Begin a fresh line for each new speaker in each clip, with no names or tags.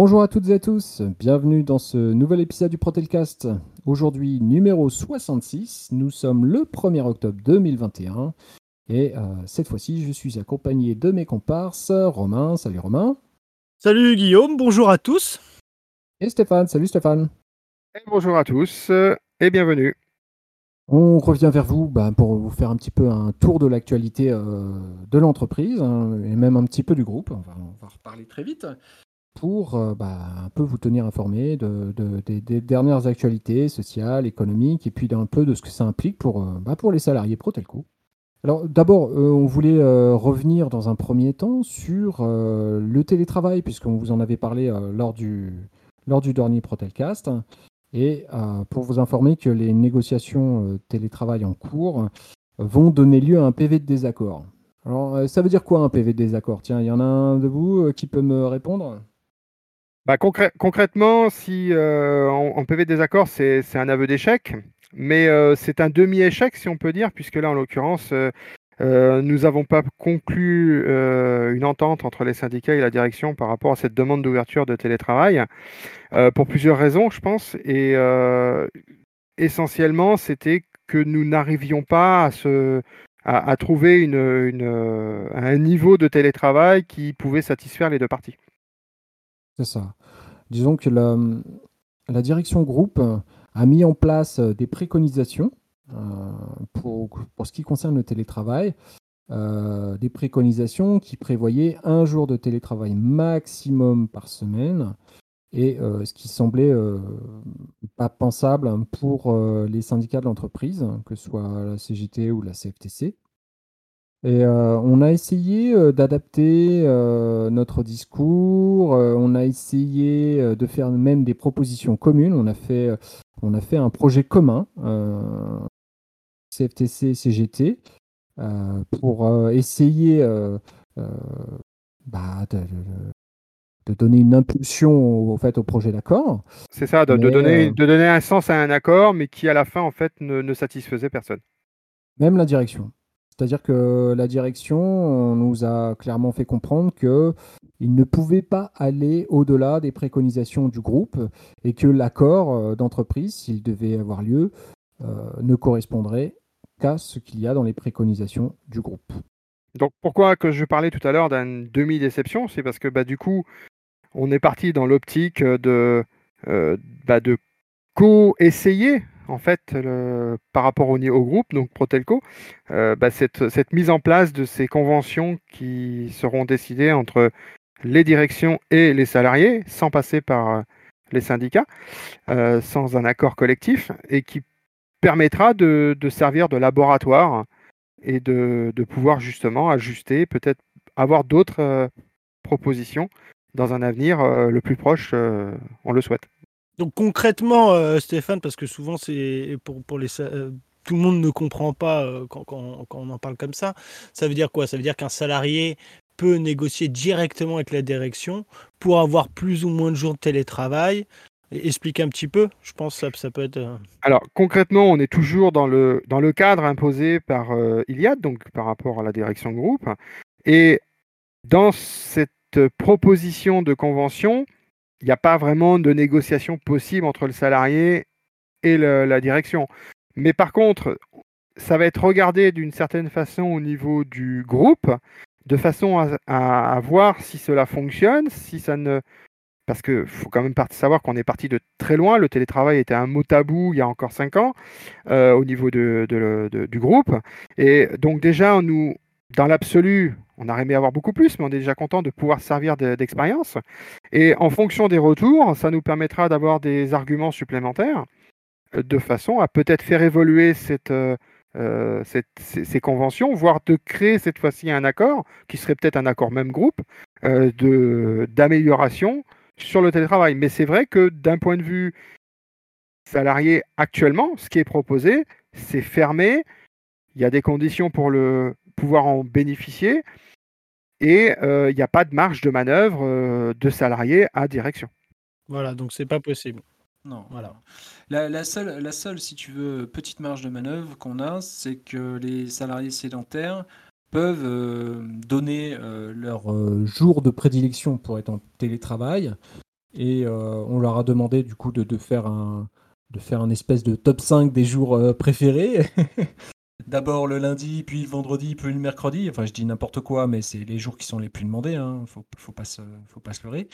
Bonjour à toutes et à tous, bienvenue dans ce nouvel épisode du Protelcast. Aujourd'hui numéro 66, nous sommes le 1er octobre 2021 et euh, cette fois-ci je suis accompagné de mes comparses Romain, salut Romain.
Salut Guillaume, bonjour à tous.
Et Stéphane, salut Stéphane.
Et bonjour à tous et bienvenue.
On revient vers vous bah, pour vous faire un petit peu un tour de l'actualité euh, de l'entreprise hein, et même un petit peu du groupe. On va, on va reparler très vite pour euh, bah, un peu vous tenir informé de, de- des, dernières actualités sociales, économiques et puis d'un peu de ce que ça implique pour, euh, bah, les salariés Protelco. Alors d'abord, euh, on voulait revenir dans un premier temps sur le télétravail, puisqu'on vous en avait parlé lors, du, lors du dernier Protelcast. Et pour vous informer que les négociations télétravail en cours vont donner lieu à un PV de désaccord. Alors, ça veut dire quoi un PV de désaccord? Tiens, il y en a un de vous qui peut me répondre?
Bah, concrè- concrètement, si euh, en, en PV désaccord, c'est un aveu d'échec, mais euh, c'est un demi-échec, si on peut dire, puisque là, en l'occurrence, euh, nous n'avons pas conclu une entente entre les syndicats et la direction par rapport à cette demande d'ouverture de télétravail, pour plusieurs raisons, je pense, et essentiellement, c'était que nous n'arrivions pas à, trouver un niveau de télétravail qui pouvait satisfaire les deux parties.
C'est ça. Disons que la, direction groupe a mis en place euh, des préconisations euh, pour, ce qui concerne le télétravail. Euh, des préconisations qui prévoyaient un jour de télétravail maximum par semaine et ce qui semblait pas pensable pour les syndicats de l'entreprise, que ce soit la CGT ou la CFTC. Et euh, on a essayé euh, d'adapter euh, notre discours, on a essayé de faire même des propositions communes, on a fait, on a fait un projet commun, CFTC, CGT, pour essayer bah, de, donner une impulsion au, fait, au projet d'accord.
C'est ça, de, donner, de donner un sens à un accord, mais qui à la fin, en fait, ne, ne satisfaisait personne.
Même la direction. C'est-à-dire que la direction on nous a clairement fait comprendre que il ne pouvait pas aller au-delà des préconisations du groupe et que l'accord euh, d'entreprise, s'il devait avoir lieu, euh, ne correspondrait qu'à ce qu'il y a dans les préconisations du groupe.
Donc pourquoi que je parlais tout à l'heure d'une demi-déception, c'est parce que bah, du coup, on est parti dans l'optique de, euh, bah, de co-essayer en fait par rapport au, au groupe, donc Protelco, euh, bah, cette, mise en place de ces conventions qui seront décidées entre les directions et les salariés, sans passer par euh, les syndicats, euh, sans un accord collectif, et qui permettra de, servir de laboratoire et de, pouvoir justement ajuster, peut-être avoir d'autres propositions dans un avenir le plus proche, on le souhaite.
Donc concrètement, euh, Stéphane, parce que souvent c'est pour, pour les euh, tout le monde ne comprend pas euh, quand, quand- on en parle comme ça. Ça veut dire quoi? Ça veut dire qu'un salarié peut négocier directement avec la direction pour avoir plus ou moins de jours de télétravail. Explique un petit peu. Je pense que ça, peut être. euh,
Alors concrètement, on est toujours dans le, dans le cadre imposé par Iliad, donc par rapport à la direction groupe. Et dans cette proposition de convention, il n'y a pas vraiment de négociation possible entre le salarié et la direction. Mais par contre, ça va être regardé d'une certaine façon au niveau du groupe, de façon à, voir si cela fonctionne, si ça ne... Parce qu'il faut quand même savoir qu'on est parti de très loin. Le télétravail était un mot tabou il y a encore cinq ans euh, au niveau du groupe. Et donc déjà, nous, dans l'absolu, on aurait aimé avoir beaucoup plus, mais on est déjà content de pouvoir servir de- d'expérience. Et en fonction des retours, ça nous permettra d'avoir des arguments supplémentaires euh, de façon à peut-être faire évoluer euh, euh, ces, conventions, voire de créer cette fois-ci un accord, qui serait peut-être un accord même groupe, d'amélioration sur le télétravail. Mais c'est vrai que d'un point de vue salarié actuellement, ce qui est proposé, c'est fermé. Il y a des conditions pour le pouvoir en bénéficier et euh, il n'y a pas de marge de manœuvre euh, de salarié à direction.
Voilà, donc c'est pas possible.
Non,
Voilà.
La, la seule, la seule, si tu veux, petite marge de manœuvre qu'on a, c'est que les salariés sédentaires peuvent euh, donner euh, leur
euh, jour de prédilection pour être en télétravail Et on leur a demandé du coup de, faire un, de faire un espèce de top 5 des jours préférés.
D'abord le lundi, puis le vendredi, puis le mercredi. Enfin, je dis n'importe quoi, mais c'est les jours qui sont les plus demandés. Hein. Faut, faut pas se, faut pas se leurrer.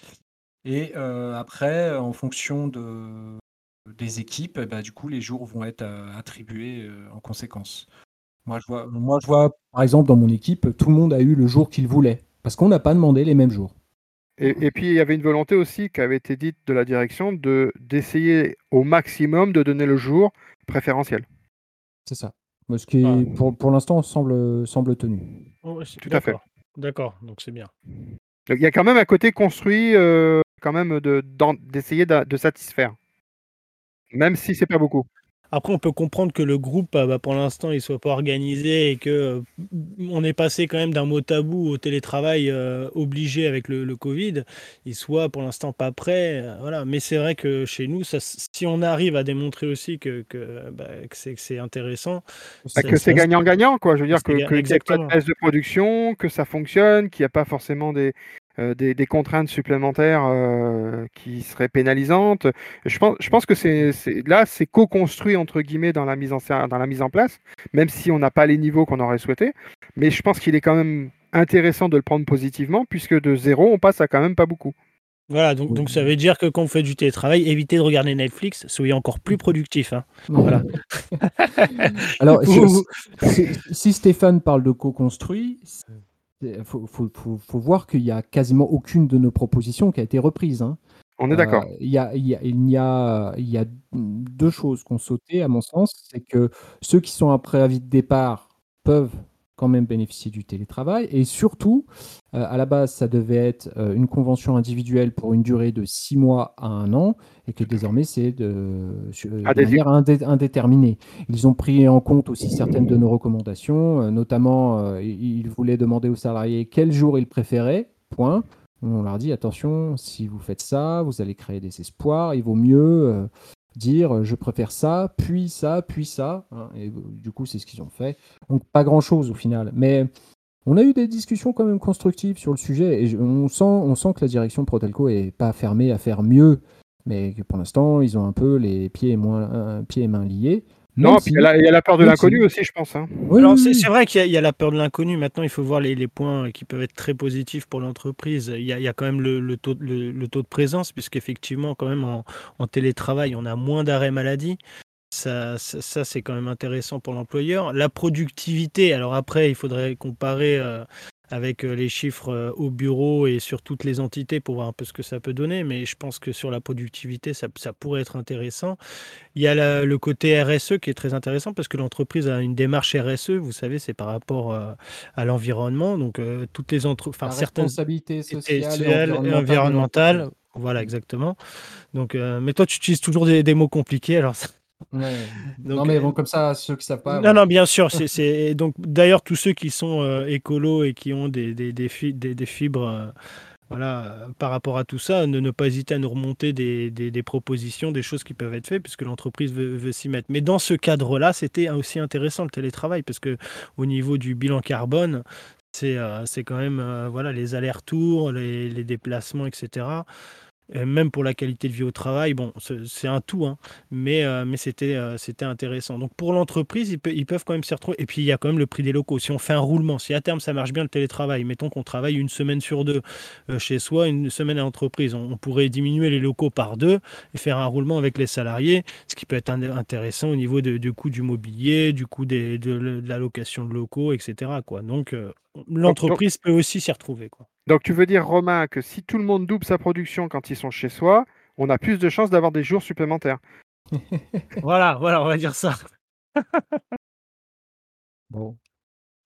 Et après, en fonction de, des équipes, bah, du coup, les jours vont être attribués en conséquence.
Moi je, vois, moi, je vois, par exemple, dans mon équipe, tout le monde a eu le jour qu'il voulait, parce qu'on n'a pas demandé les mêmes jours.
Et, puis, il y avait une volonté aussi qui avait été dite de la direction de d'essayer au maximum de donner le jour préférentiel.
C'est ça. Ce qui, ah. pour, pour l'instant, semble, semble tenu.
Oh, Tout à fait.
D'accord, donc c'est bien.
il y a quand même un côté construit, euh, quand même, d'essayer de, de, satisfaire. Même si c'est pas beaucoup.
Après, on peut comprendre que le groupe, bah, bah, pour l'instant, il soit pas organisé et que euh, on est passé quand même d'un mot tabou au télétravail euh, obligé avec le, Covid. Il soit pour l'instant pas prêt. Euh, voilà. Mais c'est vrai que chez nous, si on arrive à démontrer aussi que, bah, c'est intéressant.
que c'est gagnant-gagnant, quoi. Je veux dire que, que y a pas de baisse de production, que ça fonctionne, qu'il n'y a pas forcément des, euh, des, contraintes supplémentaires euh, qui seraient pénalisantes. Je pense, je pense que c'est là, c'est co-construit entre guillemets dans la mise en dans la mise en place, même si on n'a pas les niveaux qu'on aurait souhaité. Mais je pense qu'il est quand même intéressant de le prendre positivement, puisque de zéro, on passe à quand même pas beaucoup.
Voilà, donc, donc ça veut dire que quand vous faites du télétravail, évitez de regarder Netflix, soyez encore plus productif. Hein. Voilà.
Alors, si Stéphane parle de co-construit, il faut, voir qu'il n'y a quasiment aucune de nos propositions qui a été reprise. Hein.
On est d'accord.
il, y a, il, y il y a deux choses qu'on sauté, à mon sens. C'est que ceux qui sont après avis de départ peuvent quand même bénéficier du télétravail. Et surtout, euh, à la base, ça devait être euh, une convention individuelle pour une durée de six mois à un an, et que désormais, c'est de, euh, manière indéterminée. Ils ont pris en compte aussi certaines de nos recommandations, notamment, ils voulaient demander aux salariés quel jour ils préféraient, point. On leur dit, attention, si vous faites ça, vous allez créer des espoirs, il vaut mieux dire euh, je préfère ça, puis ça, puis ça. Hein, et euh, du coup, c'est ce qu'ils ont fait. Donc, pas grand chose au final. Mais on a eu des discussions quand même constructives sur le sujet et on sent, que la direction Protelco est pas fermée à faire mieux, mais que pour l'instant, ils ont un peu les pieds moins, pieds et mains liés.
Non, puis il y, a la peur de l'inconnu aussi, je pense. Hein.
c'est vrai qu'il y, a la peur de l'inconnu. Maintenant, il faut voir les, points qui peuvent être très positifs pour l'entreprise. Il, y a quand même le, taux, le, taux de présence, puisqu'effectivement, quand même, en, télétravail, on a moins d'arrêts maladie. Ça, ça, c'est quand même intéressant pour l'employeur. La productivité, alors après, il faudrait comparer euh, avec euh, les chiffres euh, au bureau et sur toutes les entités pour voir un peu ce que ça peut donner. Mais je pense que sur la productivité, ça, pourrait être intéressant. Il y a le côté RSE qui est très intéressant parce que l'entreprise a une démarche RSE, vous savez, c'est par rapport euh, à l'environnement. Donc, toutes les entreprises,
enfin, certaines
responsabilités sociales et environnementales. Voilà, exactement. Donc, mais toi, tu utilises toujours des, des mots compliqués, alors ça,
non, mais bon, comme ça, ceux qui savent pas.
Non, non, bien sûr. C'est donc d'ailleurs tous ceux qui sont euh, écolos et qui ont des, des, des, des fibres. Euh, voilà, par rapport à tout ça, ne, ne pas hésiter à nous remonter des, des, propositions, des choses qui peuvent être faites, puisque l'entreprise veut, veut s'y mettre. Mais dans ce cadre-là, c'était aussi intéressant le télétravail, parce que au niveau du bilan carbone, c'est euh, c'est quand même voilà les allers-retours, les, les, déplacements, etc même pour la qualité de vie au travail, bon, c'est un tout, hein, mais, euh, mais c'était euh, c'était intéressant. Donc pour l'entreprise, ils, peuvent quand même s'y retrouver. Et puis il y a quand même le prix des locaux. Si on fait un roulement, si à terme ça marche bien le télétravail, mettons qu'on travaille une semaine sur deux euh, chez soi, une semaine à l'entreprise, on, pourrait diminuer les locaux par deux et faire un roulement avec les salariés, ce qui peut être intéressant au niveau du coût du mobilier, du coût des, de, la location de locaux, etc. Quoi. Donc l'entreprise peut aussi s'y retrouver. Quoi.
Donc tu veux dire, Romain, que si tout le monde double sa production quand ils sont chez soi, on a plus de chances d'avoir des jours supplémentaires.
voilà, voilà, on va dire ça.
bon.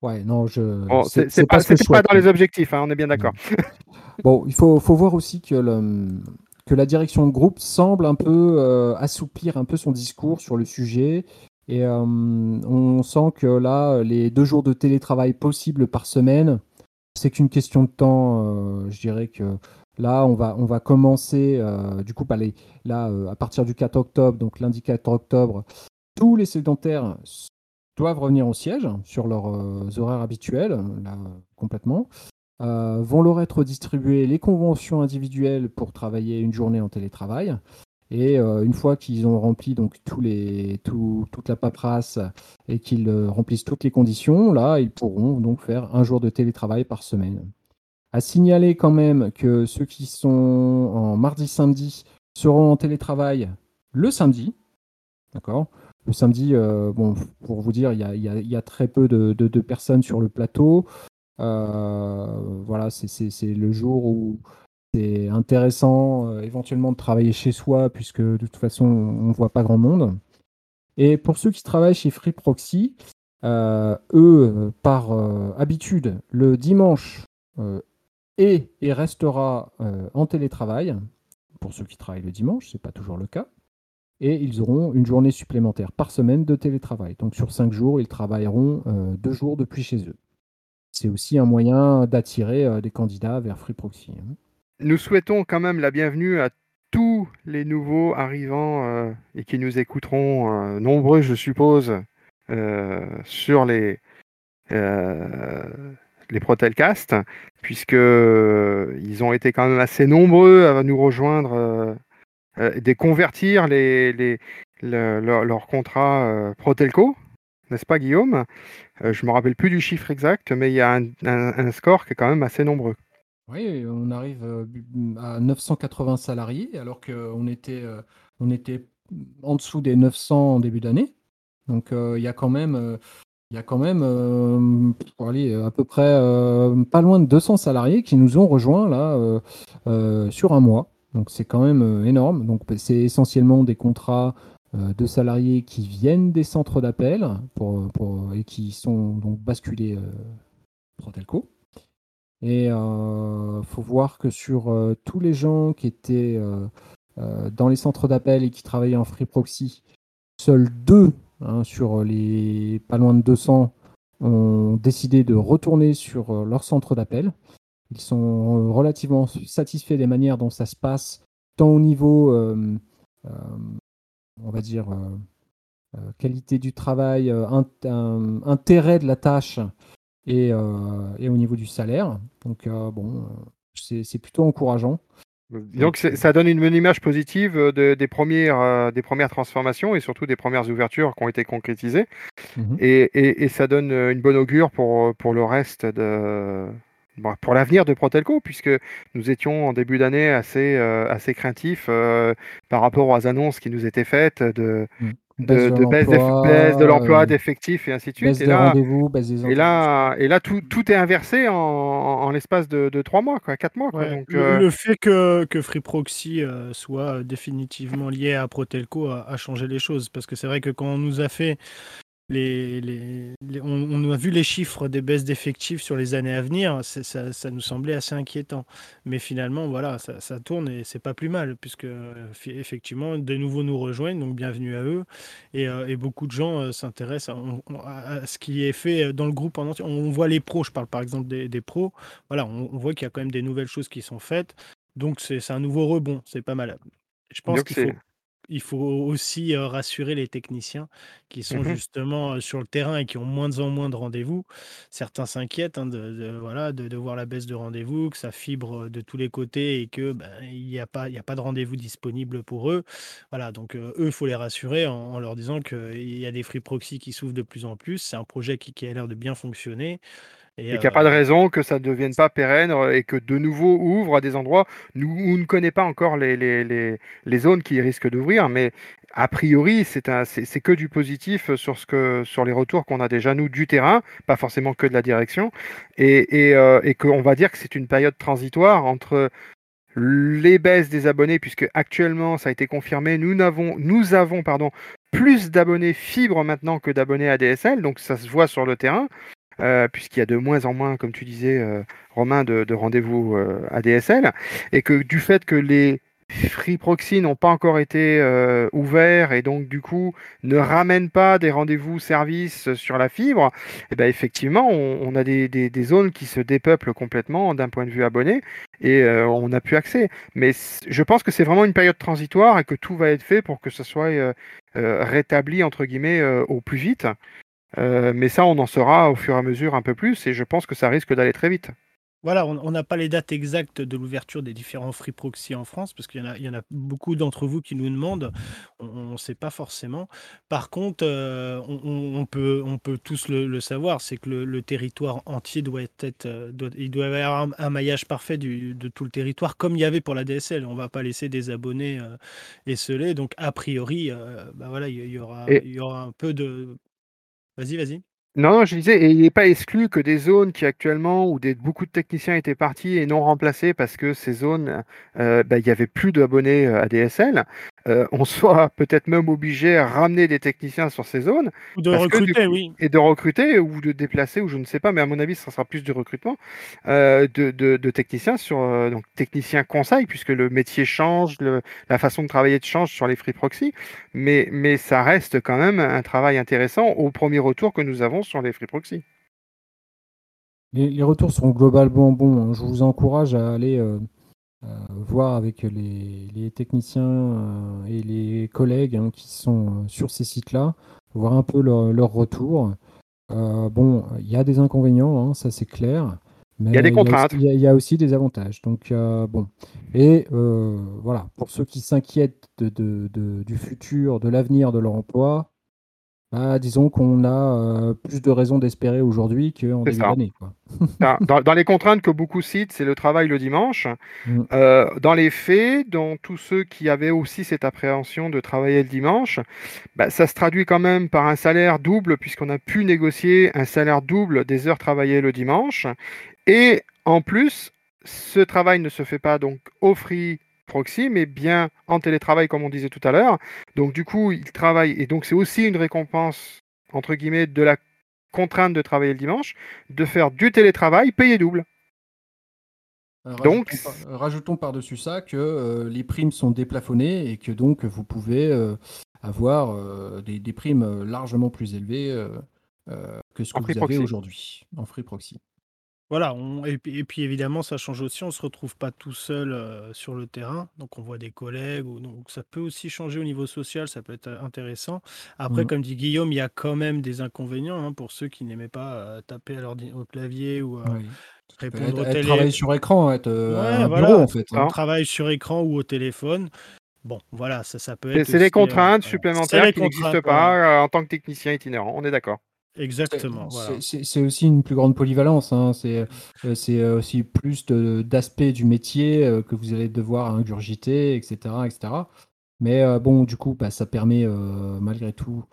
Ouais, non, je.
Bon, c'est pas, pas, dans les objectifs, hein, on est bien d'accord.
bon, il faut, faut, voir aussi que, le, que la direction de groupe semble un peu euh, assouplir un peu son discours sur le sujet. Et euh, on sent que là, les deux jours de télétravail possibles par semaine, c'est qu'une question de temps. Euh, je dirais que là, on va, on va commencer, euh, du coup, là, euh, à partir du 4 octobre, donc lundi 4 octobre, tous les sédentaires doivent revenir au siège sur leurs horaires habituels, là, complètement. vont leur être distribuées les conventions individuelles pour travailler une journée en télétravail. Et une fois qu'ils ont rempli donc les, toute la paperasse et qu'ils remplissent toutes les conditions, là, ils pourront donc faire un jour de télétravail par semaine. À signaler quand même que ceux qui sont en mardi-samedi seront en télétravail le samedi. D'accord? Le samedi, euh, bon, pour vous dire, il y a, très peu de, personnes sur le plateau. Euh, voilà, c'est le jour où c'est intéressant euh, éventuellement de travailler chez soi, puisque de toute façon, on ne voit pas grand monde. Et pour ceux qui travaillent chez Free Proxy, eux, par habitude, le dimanche et, et restera euh, en télétravail. Pour ceux qui travaillent le dimanche, ce n'est pas toujours le cas. Et ils auront une journée supplémentaire par semaine de télétravail. Donc sur cinq jours, ils travailleront euh, deux jours depuis chez eux. C'est aussi un moyen d'attirer euh, des candidats vers Free Proxy. Hein.
Nous souhaitons quand même la bienvenue à tous les nouveaux arrivants et qui nous écouteront, nombreux je suppose, sur les, les Protelcast, puisque euh, ils ont été quand même assez nombreux à nous rejoindre, euh, euh, de convertir les, les, leur, contrat Protelco, n'est-ce pas Guillaume? Je me rappelle plus du chiffre exact, mais il y a un, score qui est quand même assez nombreux.
Oui, on arrive à 980 salariés, alors qu'on était, on était en dessous des 900 en début d'année. Donc il y a quand même il y a quand même euh, à peu près euh, pas loin de 200 salariés qui nous ont rejoints là euh, sur un mois. Donc c'est quand même énorme. Donc c'est essentiellement des contrats de salariés qui viennent des centres d'appel pour, et qui sont donc basculés Protelco. Et il faut voir que sur tous les gens qui étaient dans les centres d'appel et qui travaillaient en free proxy, seuls deux Hein, sur les pas loin de 200, ont décidé de retourner sur euh, leur centre d'appel. Ils sont euh, relativement satisfaits des manières dont ça se passe, tant au niveau, euh, on va dire, qualité du travail, intérêt de la tâche et, et, au niveau du salaire. Donc, bon, c'est plutôt encourageant.
Donc ça donne une, image positive euh, des, premières, euh, des premières transformations et surtout des premières ouvertures qui ont été concrétisées. Mhm. Et, ça donne euh, une bonne augure pour, pour le reste de, pour l'avenir de Protelco, puisque nous étions en début d'année assez, assez craintifs par rapport aux annonces qui nous étaient faites de, mm de, baisse, de l'emploi, d'effectifs et ainsi de suite.
et là, et
là, et là tout, tout est inversé en, en l'espace de, de, 3 mois, quoi, 4 mois. Quoi. Donc,
le, euh, le, fait que, que Free Proxy euh, soit définitivement lié à Protelco a, a, changé les choses. Parce que c'est vrai que quand on nous a fait les, on, a vu les chiffres des baisses d'effectifs sur les années à venir, ça, ça, nous semblait assez inquiétant. Mais finalement, voilà, ça, tourne et c'est pas plus mal, puisque effectivement, de nouveau nous rejoignent, donc bienvenue à eux. Et, euh, beaucoup de gens euh, s'intéressent à, ce qui est fait dans le groupe en entier. On voit les pros, je parle par exemple des, pros, voilà, on, voit qu'il y a quand même des nouvelles choses qui sont faites. Donc c'est un nouveau rebond, c'est pas mal. Je pense qu'il faut il faut aussi rassurer les techniciens qui sont mmh justement sur le terrain et qui ont moins en moins de rendez-vous. Certains s'inquiètent hein, de, voilà, de, voir la baisse de rendez-vous, que ça fibre de tous les côtés et que ben, il n'y a, pas, a pas de rendez-vous disponible pour eux. Voilà, donc eux, il faut les rassurer en, leur disant qu'il y a des free proxy qui s'ouvrent de plus en plus. C'est un projet qui, qui a l'air de bien fonctionner.
Et, qu'il n'y a pas de raison que ça ne devienne pas pérenne euh, et que de nouveau ouvre à des endroits où on ne connaît pas encore les, les, les, les zones qui risquent d'ouvrir. Mais a priori, c'est que du positif sur, ce que, sur les retours qu'on a déjà, nous, du terrain, pas forcément que de la direction. Et, et, euh, et qu'on va dire que c'est une période transitoire entre les baisses des abonnés, puisque actuellement, ça a été confirmé, nous avons, nous avons pardon, plus d'abonnés fibres maintenant que d'abonnés ADSL, donc ça se voit sur le terrain. Euh, puisqu'il y a de moins en moins, comme tu disais, euh, Romain, de, rendez-vous euh, ADSL, et que du fait que les Free Proxy n'ont pas encore été ouverts et donc du coup ne ramènent pas des rendez-vous services sur la fibre, et eh ben effectivement on, a des, zones qui se dépeuplent complètement d'un point de vue abonné et on n'a plus accès. Mais je pense que c'est vraiment une période transitoire et que tout va être fait pour que ce soit rétabli entre guillemets au plus vite. Euh, mais ça, on en saura au fur et à mesure un peu plus, et je pense que ça risque d'aller très vite.
Voilà, on n'a pas les dates exactes de l'ouverture des différents free proxy en France, parce qu'il y en a, il y en a beaucoup d'entre vous qui nous demandent. On ne sait pas forcément. Par contre, euh, on, peut, on peut tous le, savoir, c'est que le, territoire entier doit être, euh, il doit y avoir un, maillage parfait de tout le territoire, comme il y avait pour la DSL. On ne va pas laisser des abonnés euh, esselés. Donc, a priori, bah voilà, il y, aura, il y aura un peu de. Vas-y, vas-y.
Non, je disais, et il n'est pas exclu que des zones qui actuellement, où des, beaucoup de techniciens étaient partis et non remplacés parce que ces zones, euh, bah, il n'y avait plus d'abonnés euh, ADSL, euh, on soit peut-être même obligé à ramener des techniciens sur ces zones.
Ou de recruter, oui.
Et de recruter ou de déplacer, ou je ne sais pas, mais à mon avis, ça sera plus du recrutement euh, de, techniciens sur euh, donc techniciens conseil, puisque le métier change, la façon de travailler change sur les free proxy, mais, mais ça reste quand même un travail intéressant au premier retour que nous avons sur les free proxy.
Les, retours sont globalement bons. Hein. Je vous encourage à aller euh, voir avec les, techniciens euh, et les collègues hein, qui sont euh, sur ces sites-là, voir un peu leur, retour. bon, il y a des inconvénients, hein, ça c'est clair.
Mais il y a des contraintes.
Il y, a aussi des avantages. Donc, bon. Et voilà, pour ceux qui s'inquiètent du futur, de l'avenir de leur emploi, bah, disons qu'on a euh, plus de raisons d'espérer aujourd'hui qu'en début d'année.
dans, dans, les contraintes que beaucoup citent, c'est le travail le dimanche. Mm. Euh, dans les faits, dans tous ceux qui avaient aussi cette appréhension de travailler le dimanche, bah, ça se traduit quand même par un salaire double, puisqu'on a pu négocier un salaire double des heures travaillées le dimanche. Et en plus, ce travail ne se fait pas donc au free proxy, mais bien en télétravail, comme on disait tout à l'heure. Donc, du coup, il travaille. Et donc, c'est aussi une récompense, entre guillemets, de la contrainte de travailler le dimanche, de faire du télétravail payé double.
donc, rajoutons, par-dessus ça que euh, les primes sont déplafonnées et que donc vous pouvez euh, avoir euh, des, primes largement plus élevées que ce que vous avez aujourd'hui en free proxy.
Voilà, et puis évidemment, ça change aussi, on se retrouve pas tout seul, sur le terrain, donc on voit des collègues donc ça peut aussi changer au niveau social, ça peut être, intéressant. Après, mmh. comme dit Guillaume, il y a quand même des inconvénients, hein, pour ceux qui n'aimaient pas, taper à au clavier ou,
répondre au téléphone. travailler sur écran, être, un bureau en fait,
hein. travail sur écran ou au téléphone. Bon, voilà, ça ça peut être
c'est des contraintes supplémentaires qui n'existent pas, en tant que technicien itinérant, on est d'accord.
Exactement.
C'est aussi une plus grande polyvalence. Hein. C'est euh, euh, aussi plus d'aspects du métier euh, que vous allez devoir ingurgiter, etc. etc. Mais bon, du coup, bah, ça permet malgré tout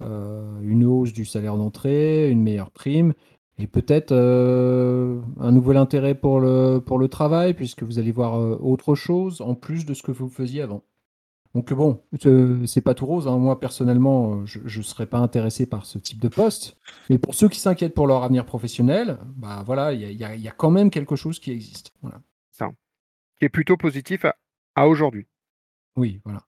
une hausse du salaire d'entrée, une meilleure prime et peut-être un nouvel intérêt pour le, pour le travail, puisque vous allez voir autre chose en plus de ce que vous faisiez avant. Donc bon, c'est pas tout rose. Hein. Moi personnellement, euh, je ne serais pas intéressé par ce type de poste. Mais pour ceux qui s'inquiètent pour leur avenir professionnel, bah voilà, il y, a, quand même quelque chose qui existe. Voilà.
Ça, qui est plutôt positif à, aujourd'hui.
Oui, voilà.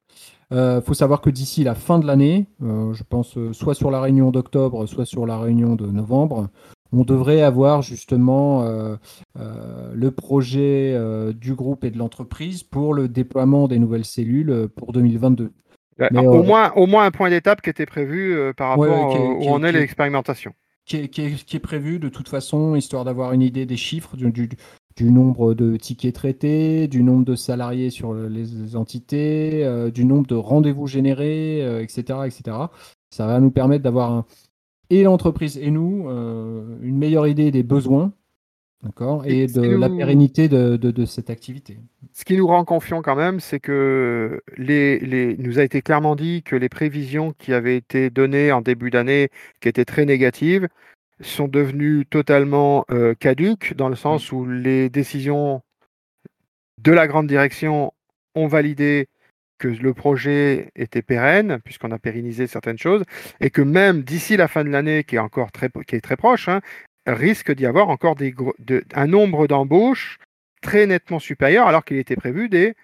Il euh, faut savoir que d'ici la fin de l'année, euh, je pense soit sur la réunion d'octobre, soit sur la réunion de novembre, on devrait avoir justement euh, euh, le projet euh, du groupe et de l'entreprise pour le déploiement des nouvelles cellules pour 2022.
au, moins, au moins un point d'étape qui était prévu par rapport à où en est l'expérimentation.
Qui est, prévu de toute façon, histoire d'avoir une idée des chiffres, du, nombre de tickets traités, du nombre de salariés sur les entités, du nombre de rendez-vous générés, etc., etc. Ça va nous permettre d'avoir un, et l'entreprise et nous euh, une meilleure idée des besoins d'accord, et de la pérennité de, cette activité.
Ce qui nous rend confiant quand même, c'est que les, les, nous a été clairement dit que les prévisions qui avaient été données en début d'année, qui étaient très négatives, sont devenues totalement euh, caduques, dans le sens où les décisions de la grande direction ont validé que le projet était pérenne, puisqu'on a pérennisé certaines choses, et que même d'ici la fin de l'année, qui est encore très, qui est très proche, hein, risque d'y avoir encore des, un nombre d'embauches très nettement supérieur, alors qu'il était prévu des,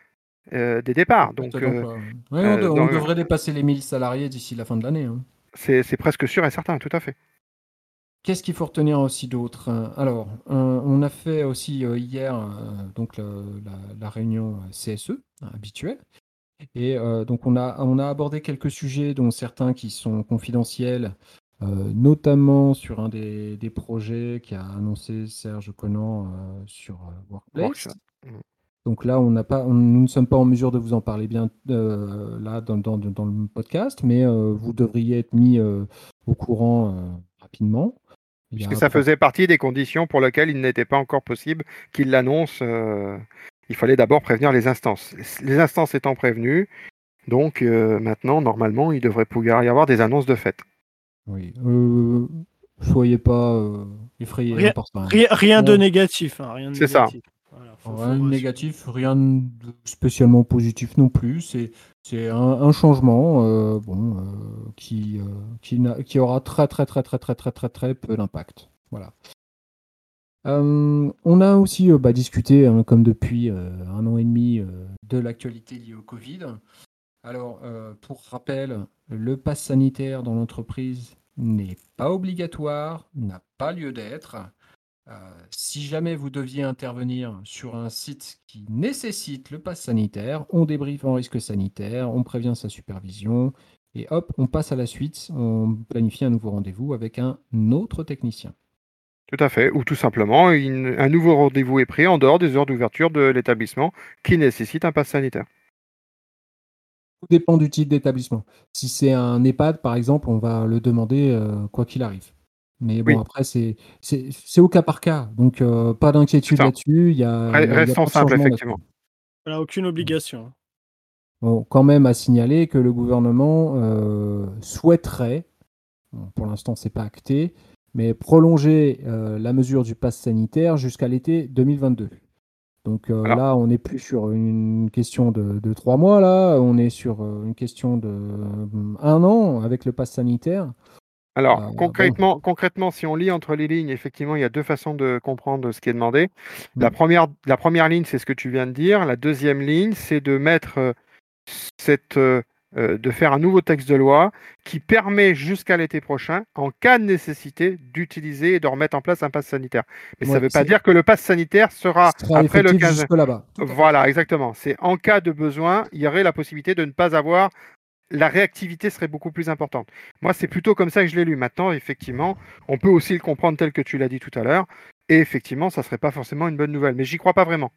euh, des départs. Donc,
euh, euh, on, devrait dépasser les 1000 salariés d'ici la fin de l'année. Hein.
C'est presque sûr et certain, tout à fait.
Qu'est-ce qu'il faut retenir aussi d'autre Alors, on a fait aussi hier donc la, réunion CSE habituelle. Et euh, donc on a, on a abordé quelques sujets, dont certains qui sont confidentiels, notamment sur un des, des projets qu'a annoncé Serge Conan sur Workplace. Mmh. Donc là, on n'a pas, nous ne sommes pas en mesure de vous en parler bien là dans, dans, dans, le podcast, mais vous devriez être mis au courant rapidement.
Puisque ça faisait partie des conditions pour lesquelles il n'était pas encore possible qu'il l'annonce il fallait d'abord prévenir les instances. Les instances étant prévenues, donc euh, maintenant, normalement, il devrait pouvoir y avoir des annonces de fête.
Oui. Euh, soyez pas euh, effrayés
rien, Rien, de négatif. Hein, rien de
C'est ça.
Rien de négatif, rien de spécialement positif non plus. C'est, un, changement qui, qui aura très, très, très, très, très, très, très, très peu d'impact. Voilà on a aussi bah, discuté, hein, comme depuis un an et demi, de l'actualité liée au Covid. Alors, pour rappel, le pass sanitaire dans l'entreprise n'est pas obligatoire, n'a pas lieu d'être. Euh, si jamais vous deviez intervenir sur un site qui nécessite le pass sanitaire, on débriefe en risque sanitaire, on prévient sa supervision et hop, on passe à la suite, on planifie un nouveau rendez-vous avec un autre technicien.
Tout à fait, ou tout simplement un nouveau rendez-vous est pris en dehors des heures d'ouverture de l'établissement qui nécessite un pass sanitaire.
Tout dépend du type d'établissement. Si c'est un EHPAD, par exemple, on va le demander euh, quoi qu'il arrive. Mais bon, après, c'est au cas par cas. Donc, euh, pas d'inquiétude là-dessus. Il y a,
Restons simple, effectivement.
Il a aucune obligation.
Bon, quand même à signaler que le gouvernement euh, souhaiterait, pour l'instant, c'est pas acté, mais prolonger la mesure du pass sanitaire jusqu'à l'été 2022. Donc euh, là, on n'est plus sur une question de, trois mois, là, on est sur euh, une question de euh, un an avec le pass sanitaire.
Alors, concrètement, concrètement, si on lit entre les lignes, effectivement, il y a deux façons de comprendre ce qui est demandé. La, mm. première, la première ligne, c'est ce que tu viens de dire. La deuxième ligne, c'est de mettre cette euh, de faire un nouveau texte de loi qui permet jusqu'à l'été prochain, en cas de nécessité, d'utiliser et de remettre en place un pass sanitaire. Mais ça ne veut pas dire que le pass sanitaire sera, après le 15.
Là-bas.
Voilà, exactement. C'est en cas de besoin, il y aurait la possibilité de ne pas avoir la réactivité serait beaucoup plus importante. Moi, c'est plutôt comme ça que je l'ai lu. Maintenant, effectivement, on peut aussi le comprendre tel que tu l'as dit tout à l'heure. Et effectivement, ça ne serait pas forcément une bonne nouvelle. Mais j'y crois pas vraiment.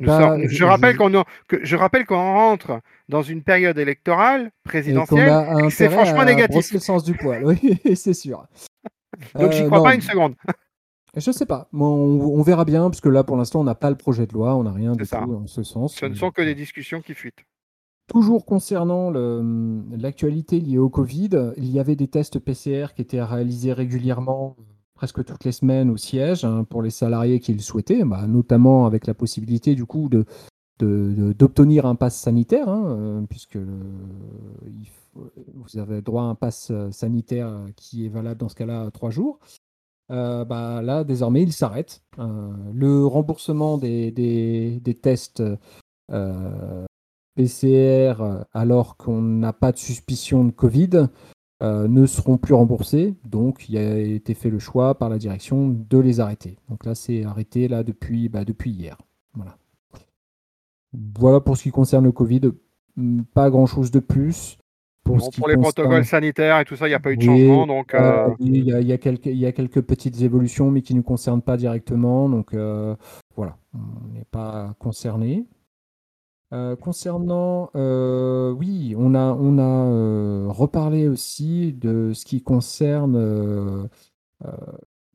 Bah, je, rappelle qu'on je rappelle qu'on rentre dans une période électorale présidentielle. C'est franchement négatif.
C'est le sens du poil, oui, c'est sûr.
Donc j'y euh, crois pas une seconde.
Je sais pas. on, verra bien, parce que là, pour l'instant, on n'a pas le projet de loi, on n'a rien de tout en ce sens.
Ce ne sont que des discussions qui fuitent.
Toujours concernant l'actualité liée au Covid, il y avait des tests PCR qui étaient réalisés régulièrement presque toutes les semaines au siège hein, pour les salariés qui le souhaitaient, bah, notamment avec la possibilité du coup de, d'obtenir un pass sanitaire, hein, euh, puisque vous avez droit à un pass euh, sanitaire qui est valable dans ce cas-là trois jours. Euh, bah, là, désormais, il s'arrête. le remboursement des, des tests PCR alors qu'on n'a pas de suspicion de Covid euh, ne seront plus remboursés. Donc, il a été fait le choix par la direction de les arrêter. Donc là, c'est arrêté là depuis, bah, depuis hier. Voilà. Voilà pour ce qui concerne le Covid. Hmm, pas grand-chose de plus.
Pour, les protocoles sanitaires et tout ça, il n'y a pas eu de changement. Donc,
euh, il, y a, quelques, il y, a, quelques, petites évolutions, mais qui ne nous concernent pas directement. Donc euh, voilà, on n'est pas concerné. Euh, concernant, euh, oui, on a, on a euh, reparlé aussi de ce qui concerne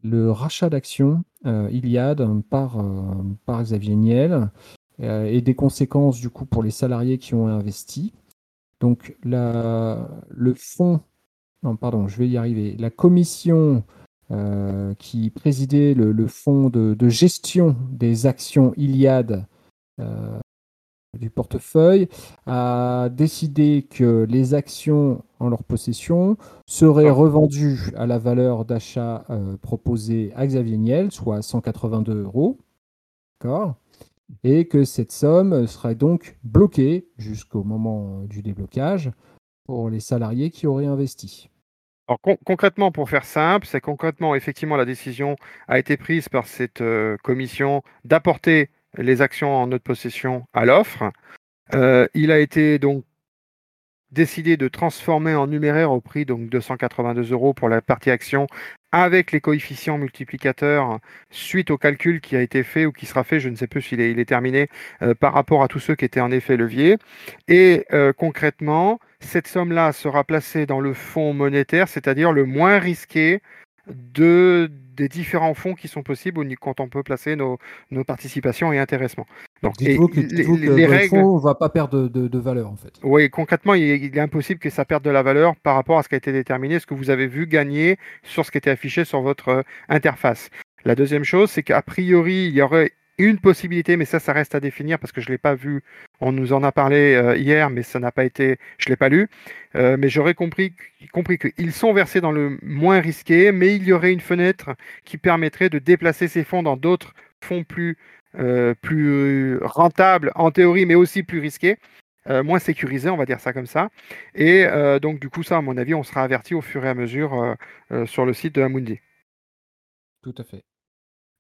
le rachat d'actions Iliad par, par Xavier Niel et des conséquences du coup pour les salariés qui ont investi. Donc la, le fonds, non pardon, je vais y arriver, la commission qui présidait le, le fonds de, de, gestion des actions Iliad du portefeuille a décidé que les actions en leur possession seraient revendues à la valeur d'achat euh, proposée à Xavier Niel, soit 182 euros. Et que cette somme serait donc bloquée jusqu'au moment du déblocage pour les salariés qui auraient investi.
Alors concrètement, pour faire simple, c'est concrètement, effectivement, la décision a été prise par cette euh, commission d'apporter les actions en notre possession à l'offre. Euh, il a été donc décidé de transformer en numéraire au prix donc 282 euros pour la partie action avec les coefficients multiplicateurs suite au calcul qui a été fait ou qui sera fait, je ne sais plus s'il est, terminé, euh, par rapport à tous ceux qui étaient en effet levier. Et euh, concrètement, cette somme-là sera placée dans le fonds monétaire, c'est-à-dire le moins risqué de, des différents fonds qui sont possibles quand on peut placer nos, nos participations et intéressements.
Donc, dites-vous que, les, les règles ne va pas perdre de, de, valeur en fait.
Oui, concrètement, il est, il est, impossible que ça perde de la valeur par rapport à ce qui a été déterminé, ce que vous avez vu gagner sur ce qui était affiché sur votre euh, interface. La deuxième chose, c'est qu'a priori, il y aurait une possibilité, mais ça, ça reste à définir parce que je ne l'ai pas vu. On nous en a parlé euh, hier, mais ça n'a pas été, je ne l'ai pas lu. Euh, mais j'aurais compris, compris qu'ils sont versés dans le moins risqué, mais il y aurait une fenêtre qui permettrait de déplacer ces fonds dans d'autres fonds plus, euh, plus rentables en théorie, mais aussi plus risqués. moins sécurisés, on va dire ça comme ça. Et donc, du coup, ça, à mon avis, on sera averti au fur et à mesure sur le site de Amundi.
Tout à fait.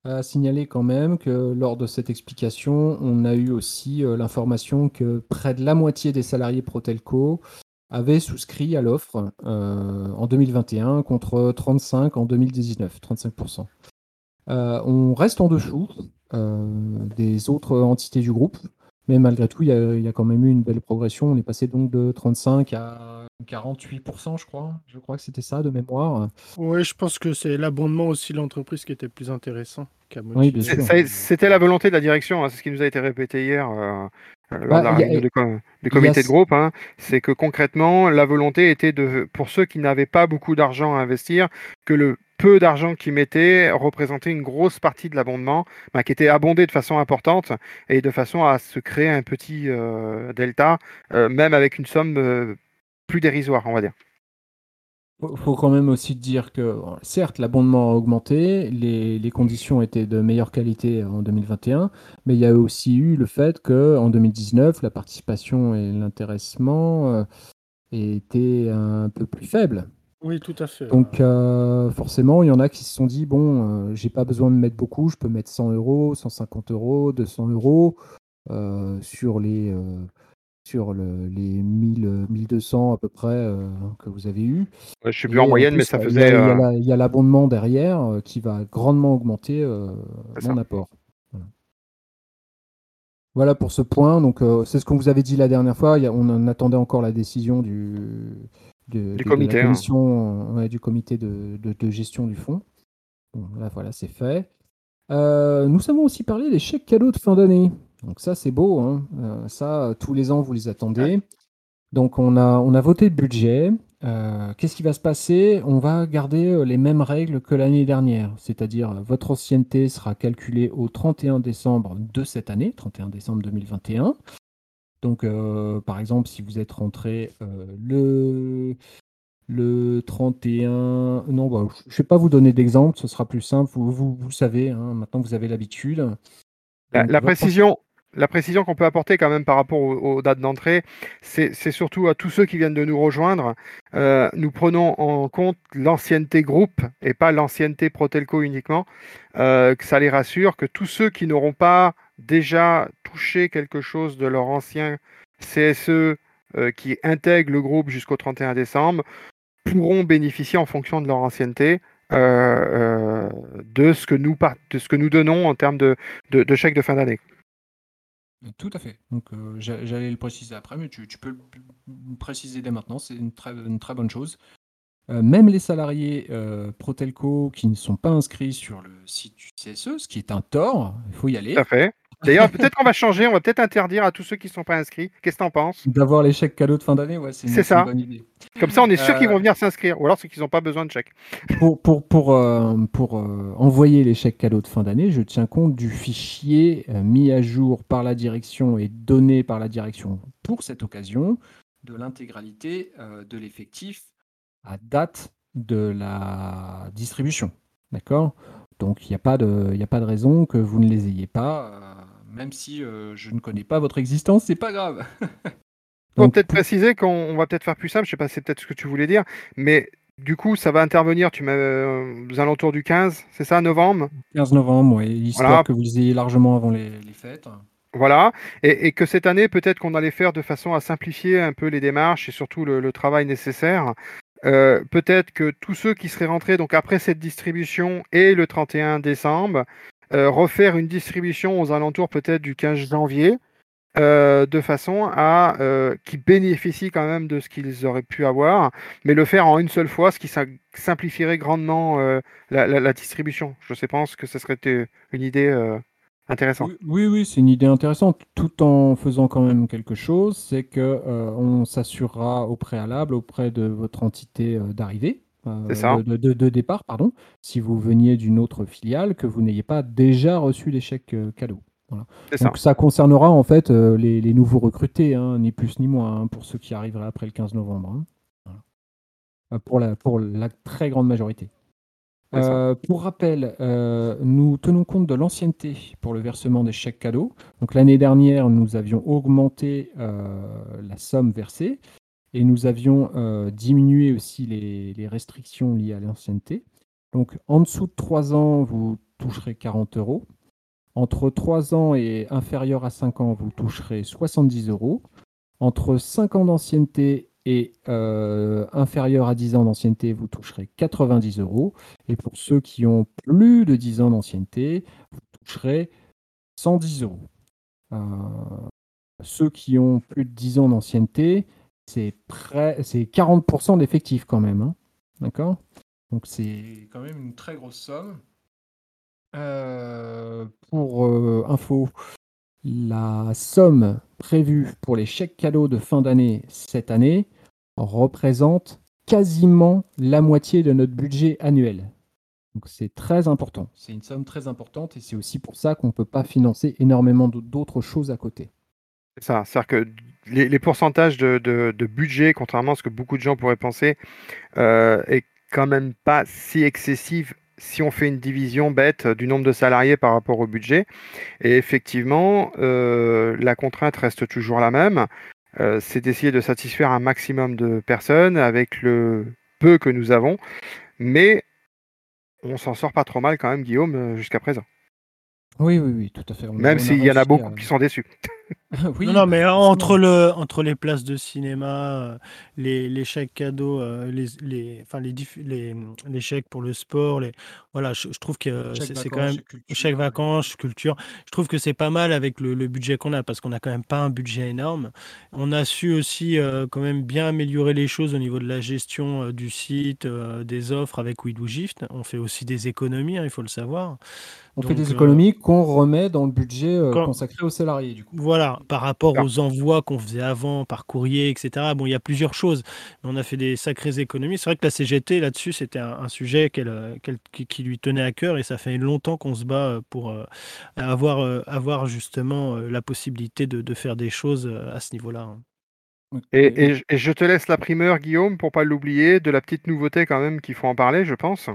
À signaler quand même que lors de cette explication, on a eu aussi euh, l'information que près de la moitié des salariés Protelco avaient souscrit à l'offre euh, en 2021 contre 35 en 2019, 35%. Euh, on reste en dessous des autres entités du groupe, mais malgré tout, il y, a, quand même eu une belle progression. On est passé donc de 35 à 48%, je crois. Je crois que c'était ça de mémoire.
Oui, je pense que c'est l'abondement aussi de l'entreprise qui était plus intéressant
oui, C'était la volonté de la direction, hein, c'est ce qui nous a été répété hier euh, euh, lors de la réunion du, comité de groupe. Hein. c'est que concrètement, la volonté était de, pour ceux qui n'avaient pas beaucoup d'argent à investir, que le peu d'argent qu'ils mettaient représentait une grosse partie de l'abondement, bah, qui était abondé de façon importante et de façon à se créer un petit euh, delta, même avec une somme plus dérisoire, on va dire.
Il faut quand même aussi dire que, certes, l'abondement a augmenté, les, conditions étaient de meilleure qualité en 2021, mais il y a aussi eu le fait qu'en 2019, la participation et l'intéressement euh, étaient un peu plus faibles.
Oui, tout à fait.
Donc, euh, forcément, il y en a qui se sont dit bon, euh, j'ai pas besoin de mettre beaucoup, je peux mettre 100 euros, 150 euros, 200 euros sur les sur le, les 1000, 1200 à peu près euh, que vous avez eu.
je suis plus en moyenne, mais ça faisait.
Il y a, l'abondement derrière euh, qui va grandement augmenter euh, mon apport. Voilà. pour ce point. Donc, c'est ce qu'on vous avait dit la dernière fois. on en attendait encore la décision du,
du comité,
la hein. commission, du comité de, de, gestion du fonds. là, voilà, c'est fait. nous avons aussi parlé des chèques cadeaux de fin d'année. Donc ça, c'est beau. Hein. Euh, ça, tous les ans, vous les attendez. Donc on a, on a voté le budget. Euh, qu'est-ce qui va se passer? On va garder euh, les mêmes règles que l'année dernière, c'est-à-dire votre ancienneté sera calculée au 31 décembre de cette année, 31 décembre 2021. Donc par exemple, si vous êtes rentré le, le 31... Non, bah, je ne vais pas vous donner d'exemple, ce sera plus simple, vous, vous, vous savez, hein, maintenant vous avez l'habitude.
la, précision, la précision qu'on peut apporter quand même par rapport aux, dates d'entrée, c'est surtout à tous ceux qui viennent de nous rejoindre. Euh, nous prenons en compte l'ancienneté groupe et pas l'ancienneté Protelco uniquement. Euh, que ça les rassure que tous ceux qui n'auront pas déjà touché quelque chose de leur ancien CSE euh, qui intègre le groupe jusqu'au 31 décembre pourront bénéficier en fonction de leur ancienneté de, ce que nous, donnons en termes de, de, de chèques de fin d'année.
Tout à fait. Donc, euh, j'allais le préciser après, mais tu, peux le préciser dès maintenant. C'est une très, une très bonne chose.
Euh, même les salariés euh, Protelco qui ne sont pas inscrits sur le site du CSE, ce qui est un tort, il faut y aller.
Tout à fait. D'ailleurs, peut-être qu'on va changer, on va peut-être interdire à tous ceux qui ne sont pas inscrits. Qu'est-ce que tu en penses?
D'avoir les chèques cadeaux de fin d'année, ouais, c'est
ça. bonne idée. Comme ça, on est sûr qu'ils vont venir s'inscrire, ou alors ceux qui n'ont pas besoin de chèques.
Pour, pour, pour, euh, pour euh, envoyer les chèques cadeaux de fin d'année, je tiens compte du fichier euh, mis à jour par la direction et donné par la direction pour cette occasion de l'intégralité de l'effectif à date de la distribution. D'accord? Donc, il n'y a, pas de, a pas de raison que vous ne les ayez pas même si euh, je ne connais pas votre existence, c'est pas grave.
On peut-être préciser qu'on va peut-être faire plus simple, je sais pas, c'est peut-être ce que tu voulais dire, mais du coup, ça va intervenir, tu m'as euh, aux alentours du 15, c'est ça, novembre?
15 novembre, oui, histoire que vous ayez largement avant les, fêtes.
Voilà, et, et que cette année, peut-être qu'on allait faire de façon à simplifier un peu les démarches et surtout le, le travail nécessaire. Euh, peut-être que tous ceux qui seraient rentrés donc après cette distribution et le 31 décembre, refaire une distribution aux alentours peut-être du 15 janvier, euh, de façon à euh, qu'ils bénéficient quand même de ce qu'ils auraient pu avoir, mais le faire en une seule fois, ce qui sim- simplifierait grandement euh, la, distribution. Je pense que ce serait euh, une idée euh, intéressante?
Oui, oui, oui, c'est une idée intéressante, tout en faisant quand même quelque chose, c'est que euh, on s'assurera au préalable auprès de votre entité euh, d'arrivée, euh,
ça.
de, de- de- de départ, pardon, si vous veniez d'une autre filiale, que vous n'ayez pas déjà reçu les chèques cadeaux. Donc ça concernera en fait euh, les, les nouveaux recrutés, hein, ni plus ni moins, hein, pour ceux qui arriveraient après le 15 novembre. hein. Voilà. Euh, Pour, la, pour la très grande majorité. Euh, pour rappel, euh, nous tenons compte de l'ancienneté pour le versement des chèques cadeaux. Donc l'année dernière, nous avions augmenté euh, la somme versée et nous avions euh, diminué aussi les, restrictions liées à l'ancienneté. Donc en dessous de 3 ans, vous toucherez 40 euros. Entre 3 ans et inférieur à 5 ans, vous toucherez 70 euros. Entre 5 ans d'ancienneté et euh, inférieur à 10 ans d'ancienneté, vous toucherez 90 euros. Et pour ceux qui ont plus de 10 ans d'ancienneté, vous toucherez 110 euros. Euh, ceux qui ont plus de 10 ans d'ancienneté, c'est près, c'est 40% d'effectifs quand même. hein. D'accord? Donc c'est
quand même une très grosse somme.
euh, pour euh, info, la somme prévue pour les chèques cadeaux de fin d'année cette année représente quasiment la moitié de notre budget annuel. Donc c'est très important. C'est une somme très importante et c'est aussi pour ça qu'on ne peut pas financer énormément d'aut- d'autres choses à côté.
C'est ça. C'est-à-dire que les, les pourcentages de, de- de budget, contrairement à ce que beaucoup de gens pourraient penser, euh, est quand même pas si excessif si on fait une division bête du nombre de salariés par rapport au budget. Et effectivement, euh, la contrainte reste toujours la même. Euh, c'est d'essayer de satisfaire un maximum de personnes avec le peu que nous avons. Mais on s'en sort pas trop mal quand même, Guillaume, jusqu'à présent.
Oui, oui, oui, tout à fait. On
Même s'il y en a beaucoup qui sont déçus.
Oui,
non, non, mais entre, le, entre les places de cinéma, euh, les, les chèques cadeaux, euh, les, les, enfin, les, les, les chèques pour le sport, les, voilà, je, je trouve que c'est quand même.
chèques culture,
Chèques
ouais.
vacances, culture. Je trouve que c'est pas mal avec le, le budget qu'on a parce qu'on n'a quand même pas un budget énorme. On a su aussi euh, quand même bien améliorer les choses au niveau de la gestion euh, du site, euh, des offres avec We Do Gift. On fait aussi des économies, hein, il faut le savoir.
On fait des
euh,
économies qu'on remet dans le budget euh,
quand-
consacré aux salariés, du coup.
Voilà, par rapport aux envois qu'on faisait avant par courrier, etc. Bon, il y a plusieurs choses, mais on a fait des sacrées économies. C'est vrai que la CGT, là-dessus, c'était un, un sujet qu'elle, euh, qu'elle- qui, qui lui tenait à cœur et ça fait longtemps qu'on se bat euh, pour euh, avoir, euh, avoir justement euh, la possibilité de, de faire des choses à ce niveau-là. hein.
Et, et je te laisse la primeur, Guillaume, pour pas l'oublier, de la petite nouveauté quand même qu'il faut en parler, je pense.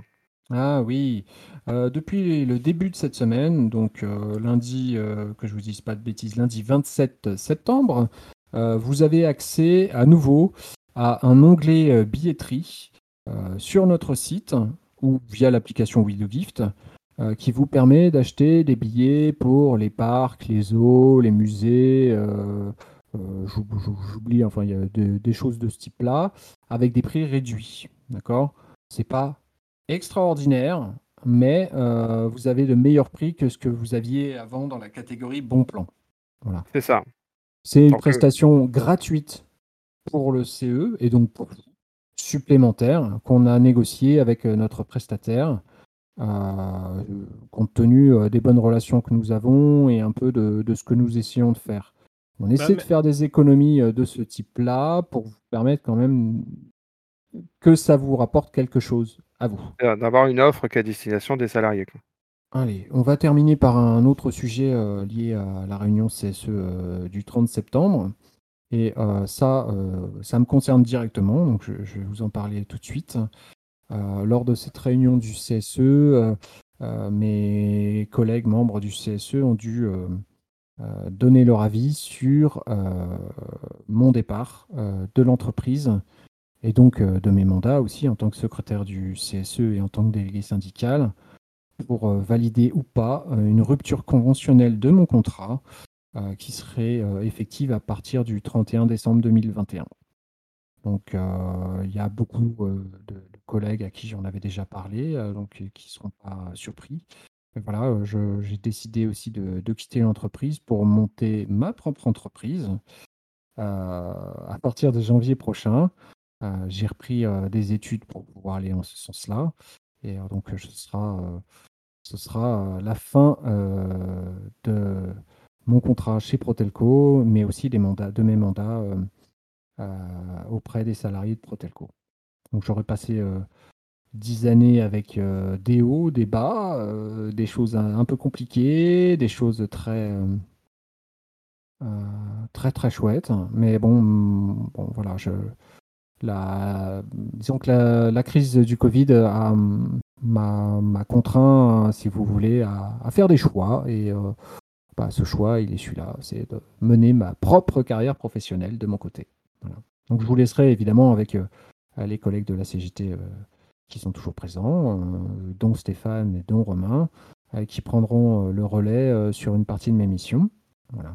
Ah oui, Euh, depuis le début de cette semaine, donc euh, lundi, euh, que je vous dise pas de bêtises, lundi 27 septembre, vous avez accès à nouveau à un onglet billetterie sur notre site ou via l'application WeDoGift qui vous permet d'acheter des billets pour les parcs, les zoos, les musées. j'oub- j'oub- J'oublie, enfin, il y a de- des choses de ce type-là avec des prix réduits. D'accord? C'est pas extraordinaire, mais euh, vous avez de meilleurs prix que ce que vous aviez avant dans la catégorie bon plan.
C'est ça.
C'est une
euh,
prestation gratuite pour le CE et donc pour supplémentaire qu'on a négocié avec euh, notre prestataire. euh, compte tenu des bonnes relations que nous avons et un peu de, de ce que nous essayons de faire. On essaie de
mais-
faire des économies de ce type-là pour vous permettre quand même que ça vous rapporte quelque chose à vous.
Euh, D'avoir une offre qu'à destination des salariés. quoi.
Allez, on va terminer par un autre sujet euh, lié à la réunion CSE euh, du 30 septembre. Et euh, ça, ça me concerne directement, donc je, je vais vous en parler tout de suite. Lors de cette réunion du CSE, mes collègues membres du CSE ont dû donner leur avis sur mon départ de l'entreprise et donc euh, de mes mandats aussi en tant que secrétaire du CSE et en tant que délégué syndical pour euh, valider ou pas euh, une rupture conventionnelle de mon contrat qui serait effective à partir du 31 décembre 2021. Donc, il y a beaucoup de, collègues à qui j'en avais déjà parlé, donc qui ne seront pas surpris. voilà, j'ai décidé aussi de quitter l'entreprise pour monter ma propre entreprise à partir de janvier prochain. J'ai repris des études pour pouvoir aller en ce sens-là. Et donc, ce sera, ce sera la fin de mon contrat chez Protelco, mais aussi des mandats, de mes mandats auprès des salariés de Protelco. Donc, j'aurais passé dix années avec des hauts, des bas, des choses un, peu compliquées, des choses très, très très chouettes. Mais bon voilà, je, la, disons que la, crise du Covid m'a contraint, si vous voulez, à, faire des choix. Et euh, bah, ce choix, il est celui-là, c'est de mener ma propre carrière professionnelle de mon côté. Donc je vous laisserai évidemment avec euh, les collègues de la CGT euh, qui sont toujours présents, dont Stéphane et dont Romain, qui prendront le relais sur une partie de mes missions. Voilà.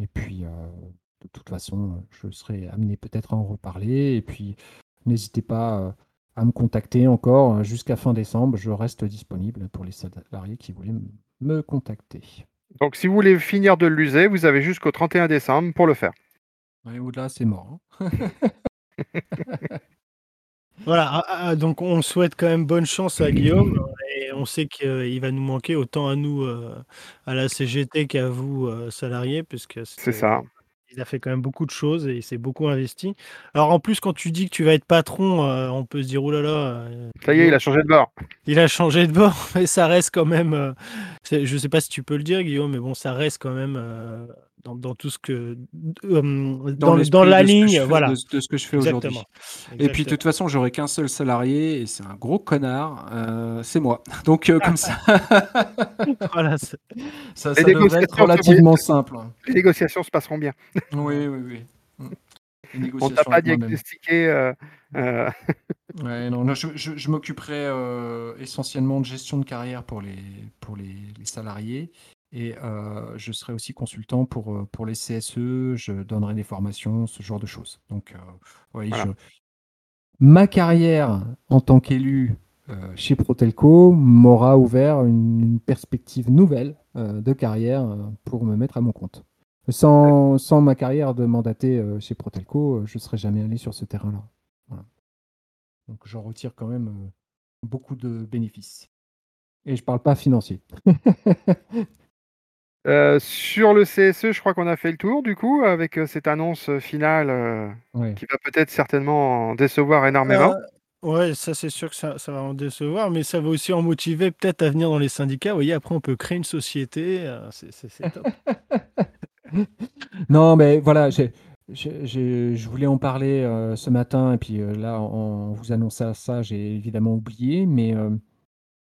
Et puis, de toute façon, je serai amené peut-être à en reparler. Et puis, n'hésitez pas euh, à me contacter encore hein, jusqu'à fin décembre. Je reste disponible pour les salariés qui voulaient me contacter.
Donc, si vous voulez finir de l'user, vous avez jusqu'au 31 décembre pour le faire.
au-delà, c'est mort. Hein.
voilà, ah, ah, donc on souhaite quand même bonne chance à Guillaume. Et on sait qu'il va nous manquer autant à nous, euh, à la CGT qu'à vous, euh, salariés, puisque
c'est ça.
Il a fait quand même beaucoup de choses et il s'est beaucoup investi. Alors en plus, quand tu dis que tu vas être patron, euh, on peut se dire, oh là là. Euh,
ça y est, il a changé de bord.
Il a changé de bord, mais ça reste quand même. Euh, je ne sais pas si tu peux le dire, Guillaume, mais bon, ça reste quand même dans, tout ce que
euh, dans, dans, la ligne voilà. de, ce que je fais aujourd'hui. Et puis de toute façon j'aurai qu'un seul salarié et c'est un gros connard euh, c'est moi. Donc euh, comme ça.
Voilà
ça, ça devrait être relativement simple.
les négociations se passeront bien.
Oui oui oui.
Mm. on t'a pas diagnostiqué
ouais, non, je, je, m'occuperai essentiellement de gestion de carrière pour les pour les, les salariés et je serai aussi consultant pour, pour les CSE, je donnerai des formations, ce genre de choses. Donc,
ma carrière en tant qu'élu chez Protelco m'aura ouvert une, perspective nouvelle de carrière pour me mettre à mon compte. Sans, sans ma carrière de mandaté chez Protelco, je ne serais jamais allé sur ce terrain-là. Donc j'en retire quand même beaucoup de bénéfices. Et je ne parle pas financier.
Euh, sur le CSE, je crois qu'on a fait le tour du coup avec euh, cette annonce euh, finale qui va peut-être certainement en décevoir énormément.
ouais, ça c'est sûr que ça, va en décevoir, mais ça va aussi en motiver peut-être à venir dans les syndicats. Vous voyez, après on peut créer une société, c'est top.
non, mais voilà, je voulais en parler ce matin et puis là, en vous annonçant ça, j'ai évidemment oublié, mais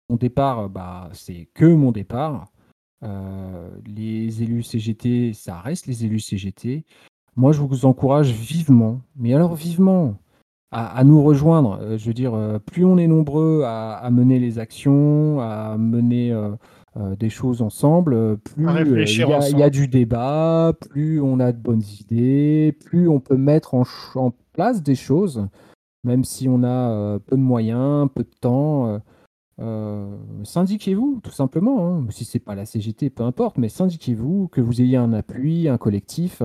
mon départ, bah, c'est que mon départ. Euh, les élus CGT, ça reste les élus CGT. Moi, je vous encourage vivement, mais alors vivement, à, nous rejoindre. Euh, je veux dire, euh, plus on est nombreux à, mener les actions, à mener des choses ensemble, plus il y, a du débat, plus on a de bonnes idées, plus on peut mettre en, en place des choses, même si on a peu de moyens, peu de temps. Euh, syndiquez-vous, tout simplement. Hein. Si c'est pas la CGT, peu importe, mais syndiquez-vous, que vous ayez un appui, un collectif.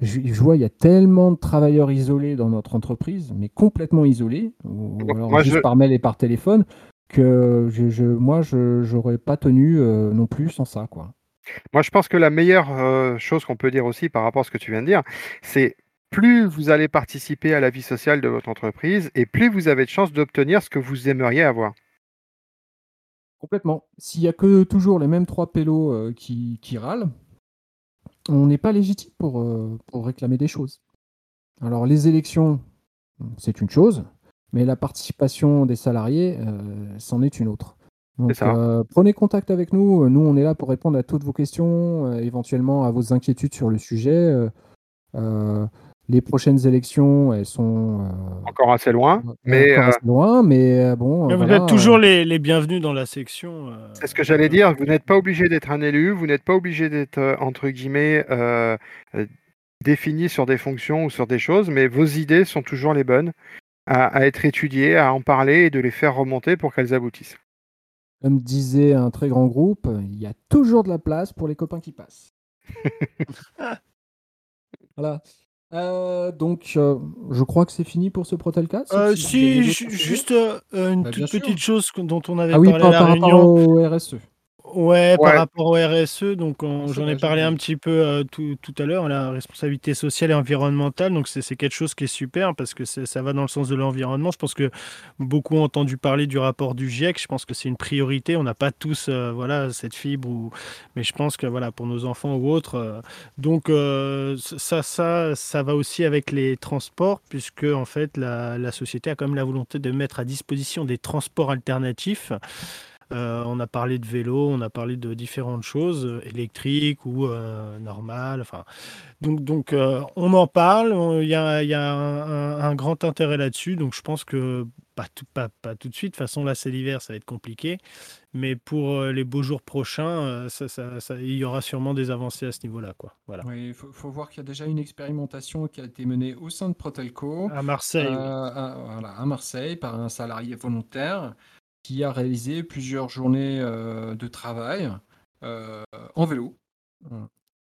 Je, vois, il y a tellement de travailleurs isolés dans notre entreprise, mais complètement isolés, ou, alors juste par mail et par téléphone, que je, moi, je n'aurais pas tenu euh, non plus sans ça. Quoi.
Moi, je pense que la meilleure euh, chose qu'on peut dire aussi par rapport à ce que tu viens de dire, c'est plus vous allez participer à la vie sociale de votre entreprise et plus vous avez de chances d'obtenir ce que vous aimeriez avoir.
Complètement. S'il n'y a que toujours les mêmes trois pélos euh, qui, râlent, on n'est pas légitime pour, euh, pour réclamer des choses. Alors les élections, c'est une chose, mais la participation des salariés, euh, c'en est une autre. Donc, prenez contact avec nous. Nous, on est là pour répondre à toutes vos questions, éventuellement à vos inquiétudes sur le sujet. Les prochaines élections, elles sont
encore assez loin, mais
assez loin, mais bon.
vous êtes toujours les, les, bienvenus dans la section.
C'est ce que j'allais dire. Vous n'êtes pas obligé d'être un élu, vous n'êtes pas obligé d'être entre guillemets défini sur des fonctions ou sur des choses, mais vos idées sont toujours les bonnes à, être étudiées, à en parler et de les faire remonter pour qu'elles aboutissent.
Comme disait un très grand groupe, il y a toujours de la place pour les copains qui passent. voilà. Euh, donc, euh, je crois que c'est fini pour ce Protelcast.
Euh, si, juste une bah, toute petite chose dont on avait ah parlé à la réunion.
au RSE.
Ouais, par rapport au RSE, donc j'en ai parlé un petit peu euh, tout, tout à l'heure, la responsabilité sociale et environnementale. Donc c'est quelque chose qui est super parce que ça va dans le sens de l'environnement. Je pense que beaucoup ont entendu parler du rapport du GIEC. Je pense que c'est une priorité. On n'a pas tous euh, voilà cette fibre, ou... mais je pense que voilà pour nos enfants ou autres. Euh, donc ça, ça, ça va aussi avec les transports puisque en fait la, la société a quand même la volonté de mettre à disposition des transports alternatifs. Euh, on a parlé de vélo, on a parlé de différentes choses, euh, électriques ou euh, normales. Enfin, donc, donc on en parle. Il y a, un, grand intérêt là-dessus. Donc, je pense que pas tout, pas, tout de suite. De toute façon, là, c'est l'hiver, ça va être compliqué. Mais pour les beaux jours prochains, il y aura sûrement des avancées à ce niveau-là. Quoi. Voilà.
il faut, voir qu'il y a déjà une expérimentation qui a été menée au sein de Protelco.
À Marseille.
à Marseille, par un salarié volontaire qui a réalisé plusieurs journées euh, de travail euh, en vélo.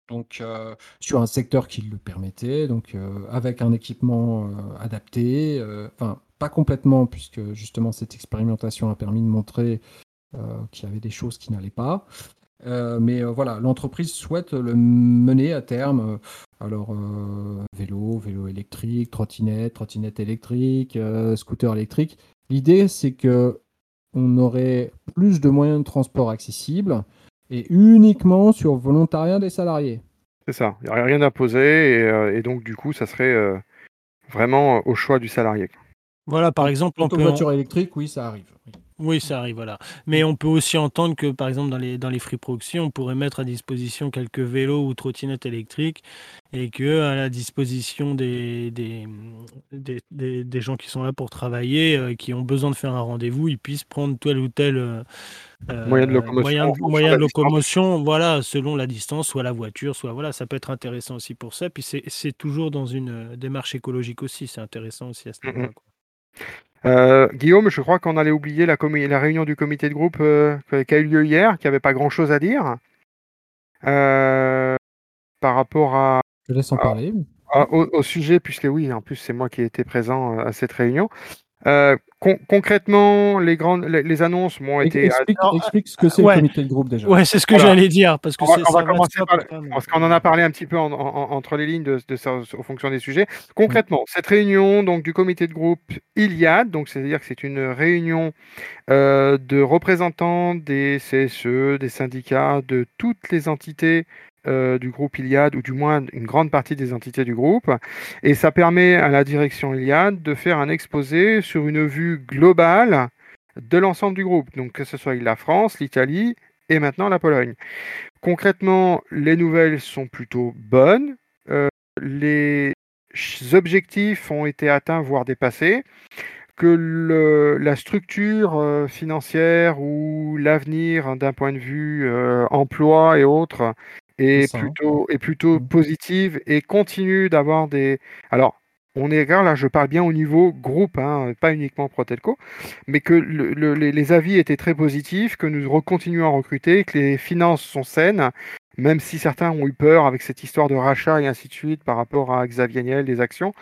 Donc, euh,
sur un secteur qui le permettait, donc avec un équipement adapté, enfin pas complètement puisque justement cette expérimentation a permis de montrer qu'il y avait des choses qui n'allaient pas. mais voilà, l'entreprise souhaite le mener à terme. alors, vélo, vélo électrique, trottinette, trottinette électrique, scooter électrique. L'idée, c'est que on aurait plus de moyens de transport accessibles et uniquement sur volontariat des salariés.
C'est ça, il n'y aurait rien à poser et, donc du coup ça serait euh, vraiment au choix du salarié.
Voilà, par exemple,
peut. voiture électrique, oui, ça arrive.
Oui. Ça arrive, voilà. Mais on peut aussi entendre que, par exemple, dans les, dans les free proxy, on pourrait mettre à disposition quelques vélos ou trottinettes électriques et que à la disposition des, des, des, gens qui sont là pour travailler, euh, qui ont besoin de faire un rendez-vous, ils puissent prendre tel ou tel euh,
moyen de locomotion,
moyen, de locomotion voilà, selon la distance, soit la voiture, soit voilà, ça peut être intéressant aussi pour ça. Puis c'est toujours dans une euh, démarche écologique aussi, c'est intéressant aussi à ce niveau-là.
Euh, Guillaume, je crois qu'on allait oublier la, la, réunion du comité de groupe euh, qui a eu lieu hier, qui n'avait pas grand-chose à dire euh, par rapport à.
Je laisse en parler.
au, sujet, puisque oui, en plus c'est moi qui ai été présent à cette réunion. Euh, concrètement, les grandes, les, annonces m'ont été.
Explique, ce que c'est le comité de groupe déjà.
Ouais, c'est ce que j'allais dire parce que
on va, commencer parce qu'on en a parlé un petit peu entre les lignes de, de, fonction des sujets. Concrètement, cette réunion donc du comité de groupe Iliad, donc c'est-à-dire que c'est une réunion euh, de représentants des CSE, des syndicats, de toutes les entités euh, du groupe Iliad, ou du moins une grande partie des entités du groupe. Et ça permet à la direction Iliad de faire un exposé sur une vue globale de l'ensemble du groupe, donc que ce soit la France, l'Italie et maintenant la Pologne. Concrètement, les nouvelles sont plutôt bonnes. Euh, les objectifs ont été atteints, voire dépassés que la structure euh, financière ou l'avenir d'un point de vue emploi et autres est, hein. plutôt, est plutôt mmh. positive et continue d'avoir des. Alors, on est là, je parle bien au niveau groupe, hein, pas uniquement Protelco, mais que les, avis étaient très positifs, que nous continuons à recruter, que les finances sont saines, même si certains ont eu peur avec cette histoire de rachat et ainsi de suite par rapport à Xavier Niel, des actions.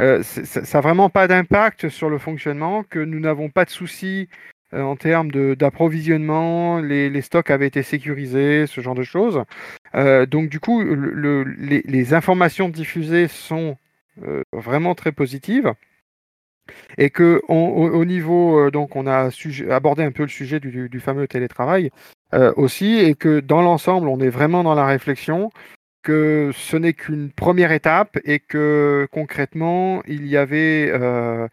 Euh, ça n'a vraiment pas d'impact sur le fonctionnement, que nous n'avons pas de soucis euh, en termes d'approvisionnement, les, stocks avaient été sécurisés, ce genre de choses. Euh, donc du coup, les, informations diffusées sont euh, vraiment très positives. Et que au, niveau, donc on a abordé un peu le sujet du, fameux télétravail aussi, et que dans l'ensemble, on est vraiment dans la réflexion que ce n'est qu'une première étape et que concrètement, il y avait euh,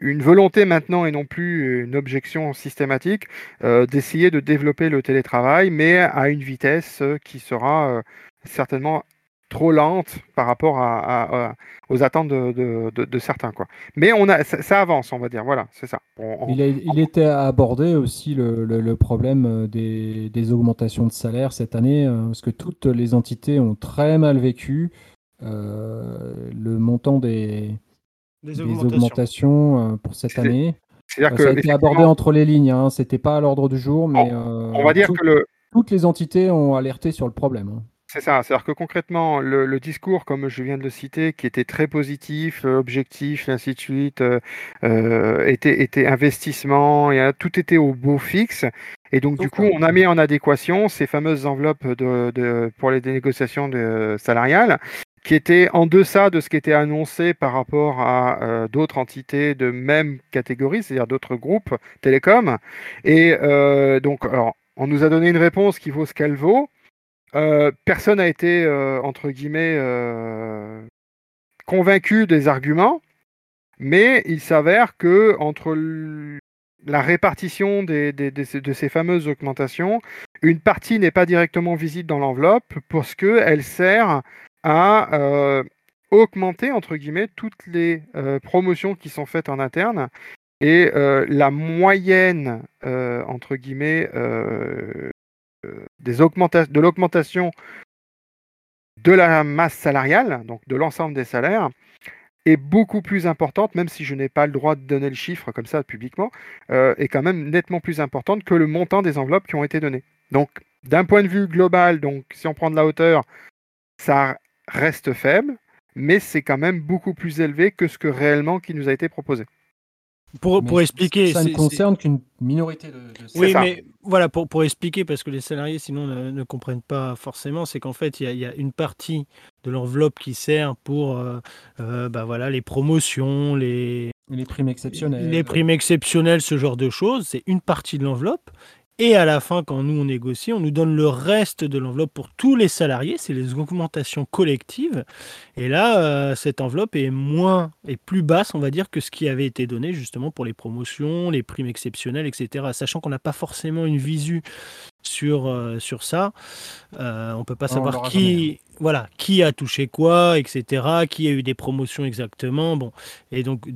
une volonté maintenant et non plus une objection systématique euh, d'essayer de développer le télétravail, mais à une vitesse euh, qui sera certainement trop lente par rapport à, aux attentes de, de, certains. Quoi. Mais on a, ça, avance, on va dire. Voilà, c'est ça.
il, il, était abordé aussi le, le, problème euh, des, des, augmentations de salaire cette année, euh, parce que toutes les entités ont très mal vécu euh, le montant des, des augmentations. pour cette année. C'est-à-dire que ça a été abordé entre les lignes. Hein. C'était pas à l'ordre du jour, mais
on, va dire que le...
toutes les entités ont alerté sur le problème. Hein.
C'est ça, c'est-à-dire que concrètement, le, discours, comme je viens de le citer, qui était très positif, euh, objectif, et ainsi de suite, euh, euh, était, était, investissement, et, tout était au beau fixe. Et donc, du coup, on a mis en adéquation ces fameuses enveloppes de, pour les négociations de, salariales qui étaient en deçà de ce qui était annoncé par rapport à d'autres entités de même catégorie, c'est-à-dire d'autres groupes télécoms. Et donc, alors, on nous a donné une réponse qui vaut ce qu'elle vaut. Euh, personne n'a été, euh, entre guillemets, euh, convaincu des arguments, mais il s'avère que entre la répartition de ces fameuses augmentations, une partie n'est pas directement visible dans l'enveloppe parce qu'elle sert à augmenter, entre guillemets, toutes les promotions qui sont faites en interne. Et la moyenne, entre guillemets, des de l'augmentation de la masse salariale, donc de l'ensemble des salaires, est beaucoup plus importante, même si je n'ai pas le droit de donner le chiffre comme ça publiquement, euh, est quand même nettement plus importante que le montant des enveloppes qui ont été données. Donc, d'un point de vue global, donc si on prend de la hauteur, ça reste faible, mais c'est quand même beaucoup plus élevé que ce que réellement qui nous a été proposé.
Pour, pour expliquer.
Ça ne concerne qu'une minorité de,
Oui, mais voilà, pour, pour expliquer, parce que les salariés, sinon, ne, ne comprennent pas forcément, c'est qu'en fait, il y, y, a une partie de l'enveloppe qui sert pour euh, euh, bah voilà, les promotions, les.
Les primes exceptionnelles.
Les primes exceptionnelles, ce genre de choses. C'est une partie de l'enveloppe. Et à la fin, quand nous on négocie, on nous donne le reste de l'enveloppe pour tous les salariés, c'est les augmentations collectives. Et là, euh, cette enveloppe est moins et plus basse, on va dire, que ce qui avait été donné justement pour les promotions, les primes exceptionnelles, etc. Sachant qu'on n'a pas forcément une visu sur, euh, sur ça. Euh, on peut pas savoir qui, voilà, qui a touché quoi, etc., qui a eu des promotions exactement. Bon, et donc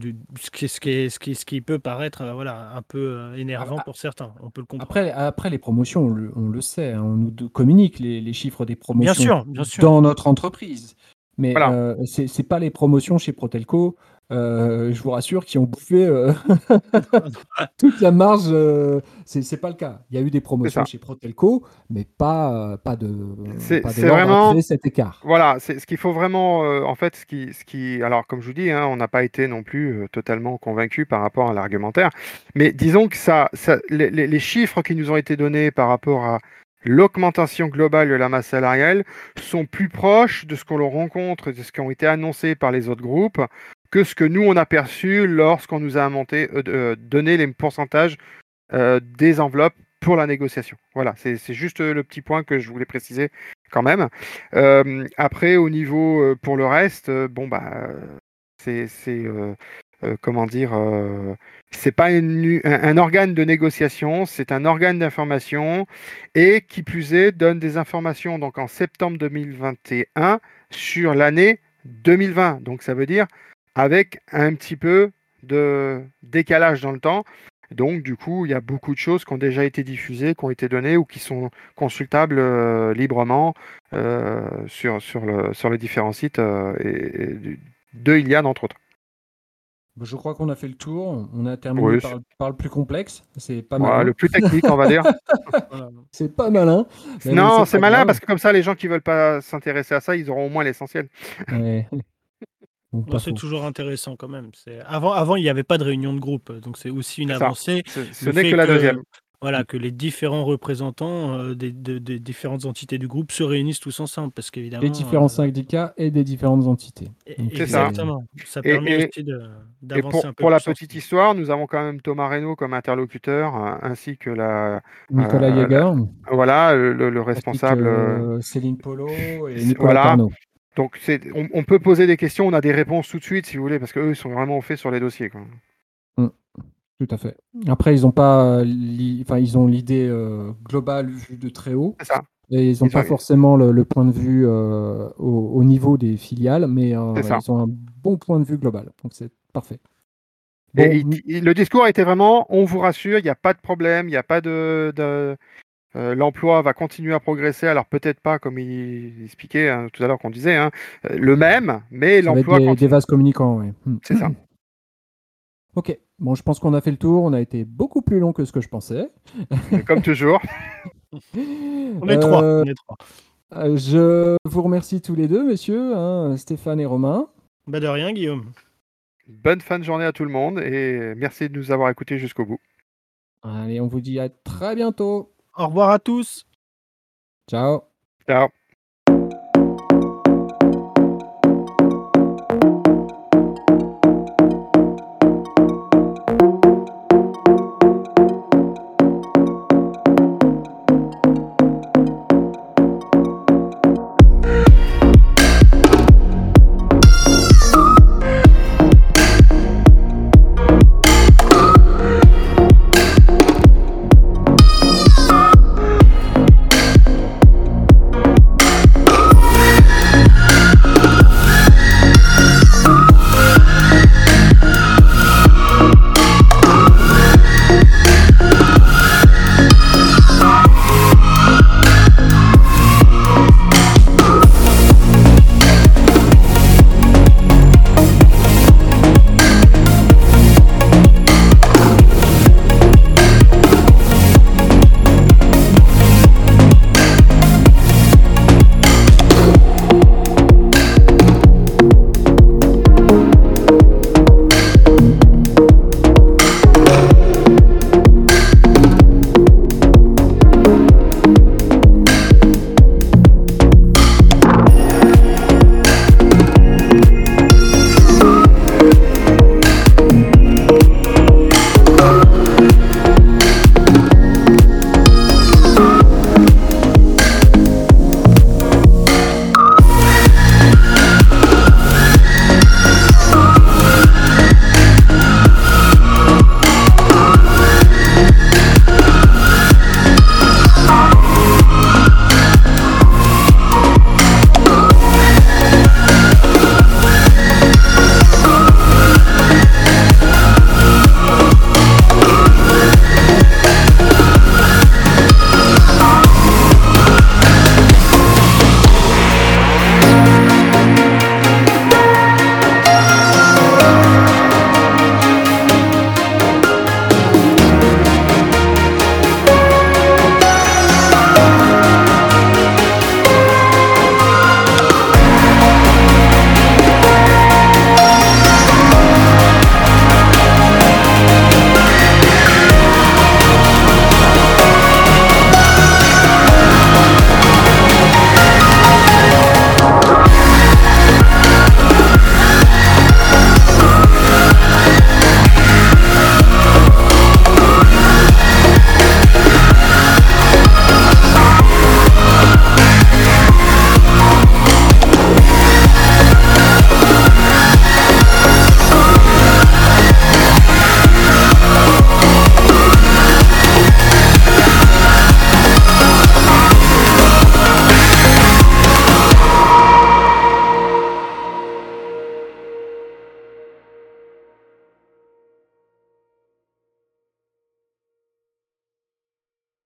ce, qui, ce, qui, ce, qui, ce qui peut paraître euh, voilà, un peu énervant pour certains, on peut le comprendre.
Après, après les promotions, on le, sait, hein, on nous communique les, les, chiffres des promotions
bien sûr, bien sûr.
dans notre entreprise. Mais euh, ce n'est pas les promotions chez Protelco euh, je vous rassure, qui ont bouffé euh, toute la marge. Euh, c'est pas le cas. Il y a eu des promotions chez Protelco, mais pas, pas de.
C'est vraiment cet écart. Voilà, c'est ce qu'il faut vraiment. en fait, ce qui, ce qui, alors comme je vous dis, hein, on n'a pas été non plus totalement convaincu par rapport à l'argumentaire, mais disons que ça, ça les, les, chiffres qui nous ont été donnés par rapport à l'augmentation globale de la masse salariale sont plus proches de ce qu'on rencontre, de ce qui ont été annoncés par les autres groupes, que ce que nous on a perçu lorsqu'on nous a monté, euh, euh, donné les pourcentages euh, des enveloppes pour la négociation. Voilà, c'est juste le petit point que je voulais préciser quand même. après, au niveau pour le reste, bon bah c'est comment dire, c'est pas un, organe de négociation, c'est un organe d'information et qui plus est donne des informations donc en septembre 2021 sur l'année 2020. Donc ça veut dire avec un petit peu de décalage dans le temps. Donc, du coup, il y a beaucoup de choses qui ont déjà été diffusées, qui ont été données ou qui sont consultables euh, librement euh, sur, sur, le, sur les différents sites euh, de Iliad, entre autres.
Bah, je crois qu'on a fait le tour. On a terminé par, le plus complexe. C'est pas mal.
le plus technique, on va dire.
C'est pas malin.
Non, c'est malin parce que comme ça, les gens qui veulent pas s'intéresser à ça, ils auront au moins l'essentiel.
c'est toujours intéressant quand même. Avant, avant, il n'y avait pas de réunion de groupe, donc c'est aussi une avancée.
Ce n'est que la deuxième.
Voilà, que les différents représentants euh, des, différentes entités du groupe se réunissent tous ensemble, parce qu'évidemment.
Les différents euh, syndicats et des différentes entités.
exactement. Ça, permet aussi d'avancer
un peu. Pour la petite histoire, nous avons quand même Thomas Reynaud comme interlocuteur, euh, ainsi que la.
Nicolas Jäger.
Voilà, le, responsable.
Céline Polo et Nicolas voilà.
Donc on, peut poser des questions, on a des réponses tout de suite si vous voulez, parce qu'eux ils sont vraiment au fait sur les dossiers.
Tout à fait. Après, ils ont pas, enfin, ils ont l'idée euh, globale vue de très haut.
C'est ça.
Et ils n'ont pas
ont-
forcément le, le point de vue euh, au, au niveau des filiales, mais euh, ils ont un bon point de vue global. Donc c'est parfait.
Et
Bon,
il- il- le discours était vraiment on vous rassure, il n'y a pas de problème, il n'y a pas de. de- euh, L'emploi va continuer à progresser, alors peut-être pas comme il expliquait hein, tout à l'heure qu'on disait, hein, euh, le même, mais l'emploi
des, des vases communicants. ouais. Hmm.
C'est ça.
Ok, bon, je pense qu'on a fait le tour. On a été beaucoup plus long que ce que je pensais.
Comme toujours.
On est trois.
Euh,
On est trois.
je vous remercie tous les deux, messieurs, hein, Stéphane et Romain.
Bah de rien, Guillaume.
Bonne fin de journée à tout le monde et merci de nous avoir écoutés jusqu'au bout.
Allez, on vous dit à très bientôt.
Au revoir à tous.
Ciao.
Ciao.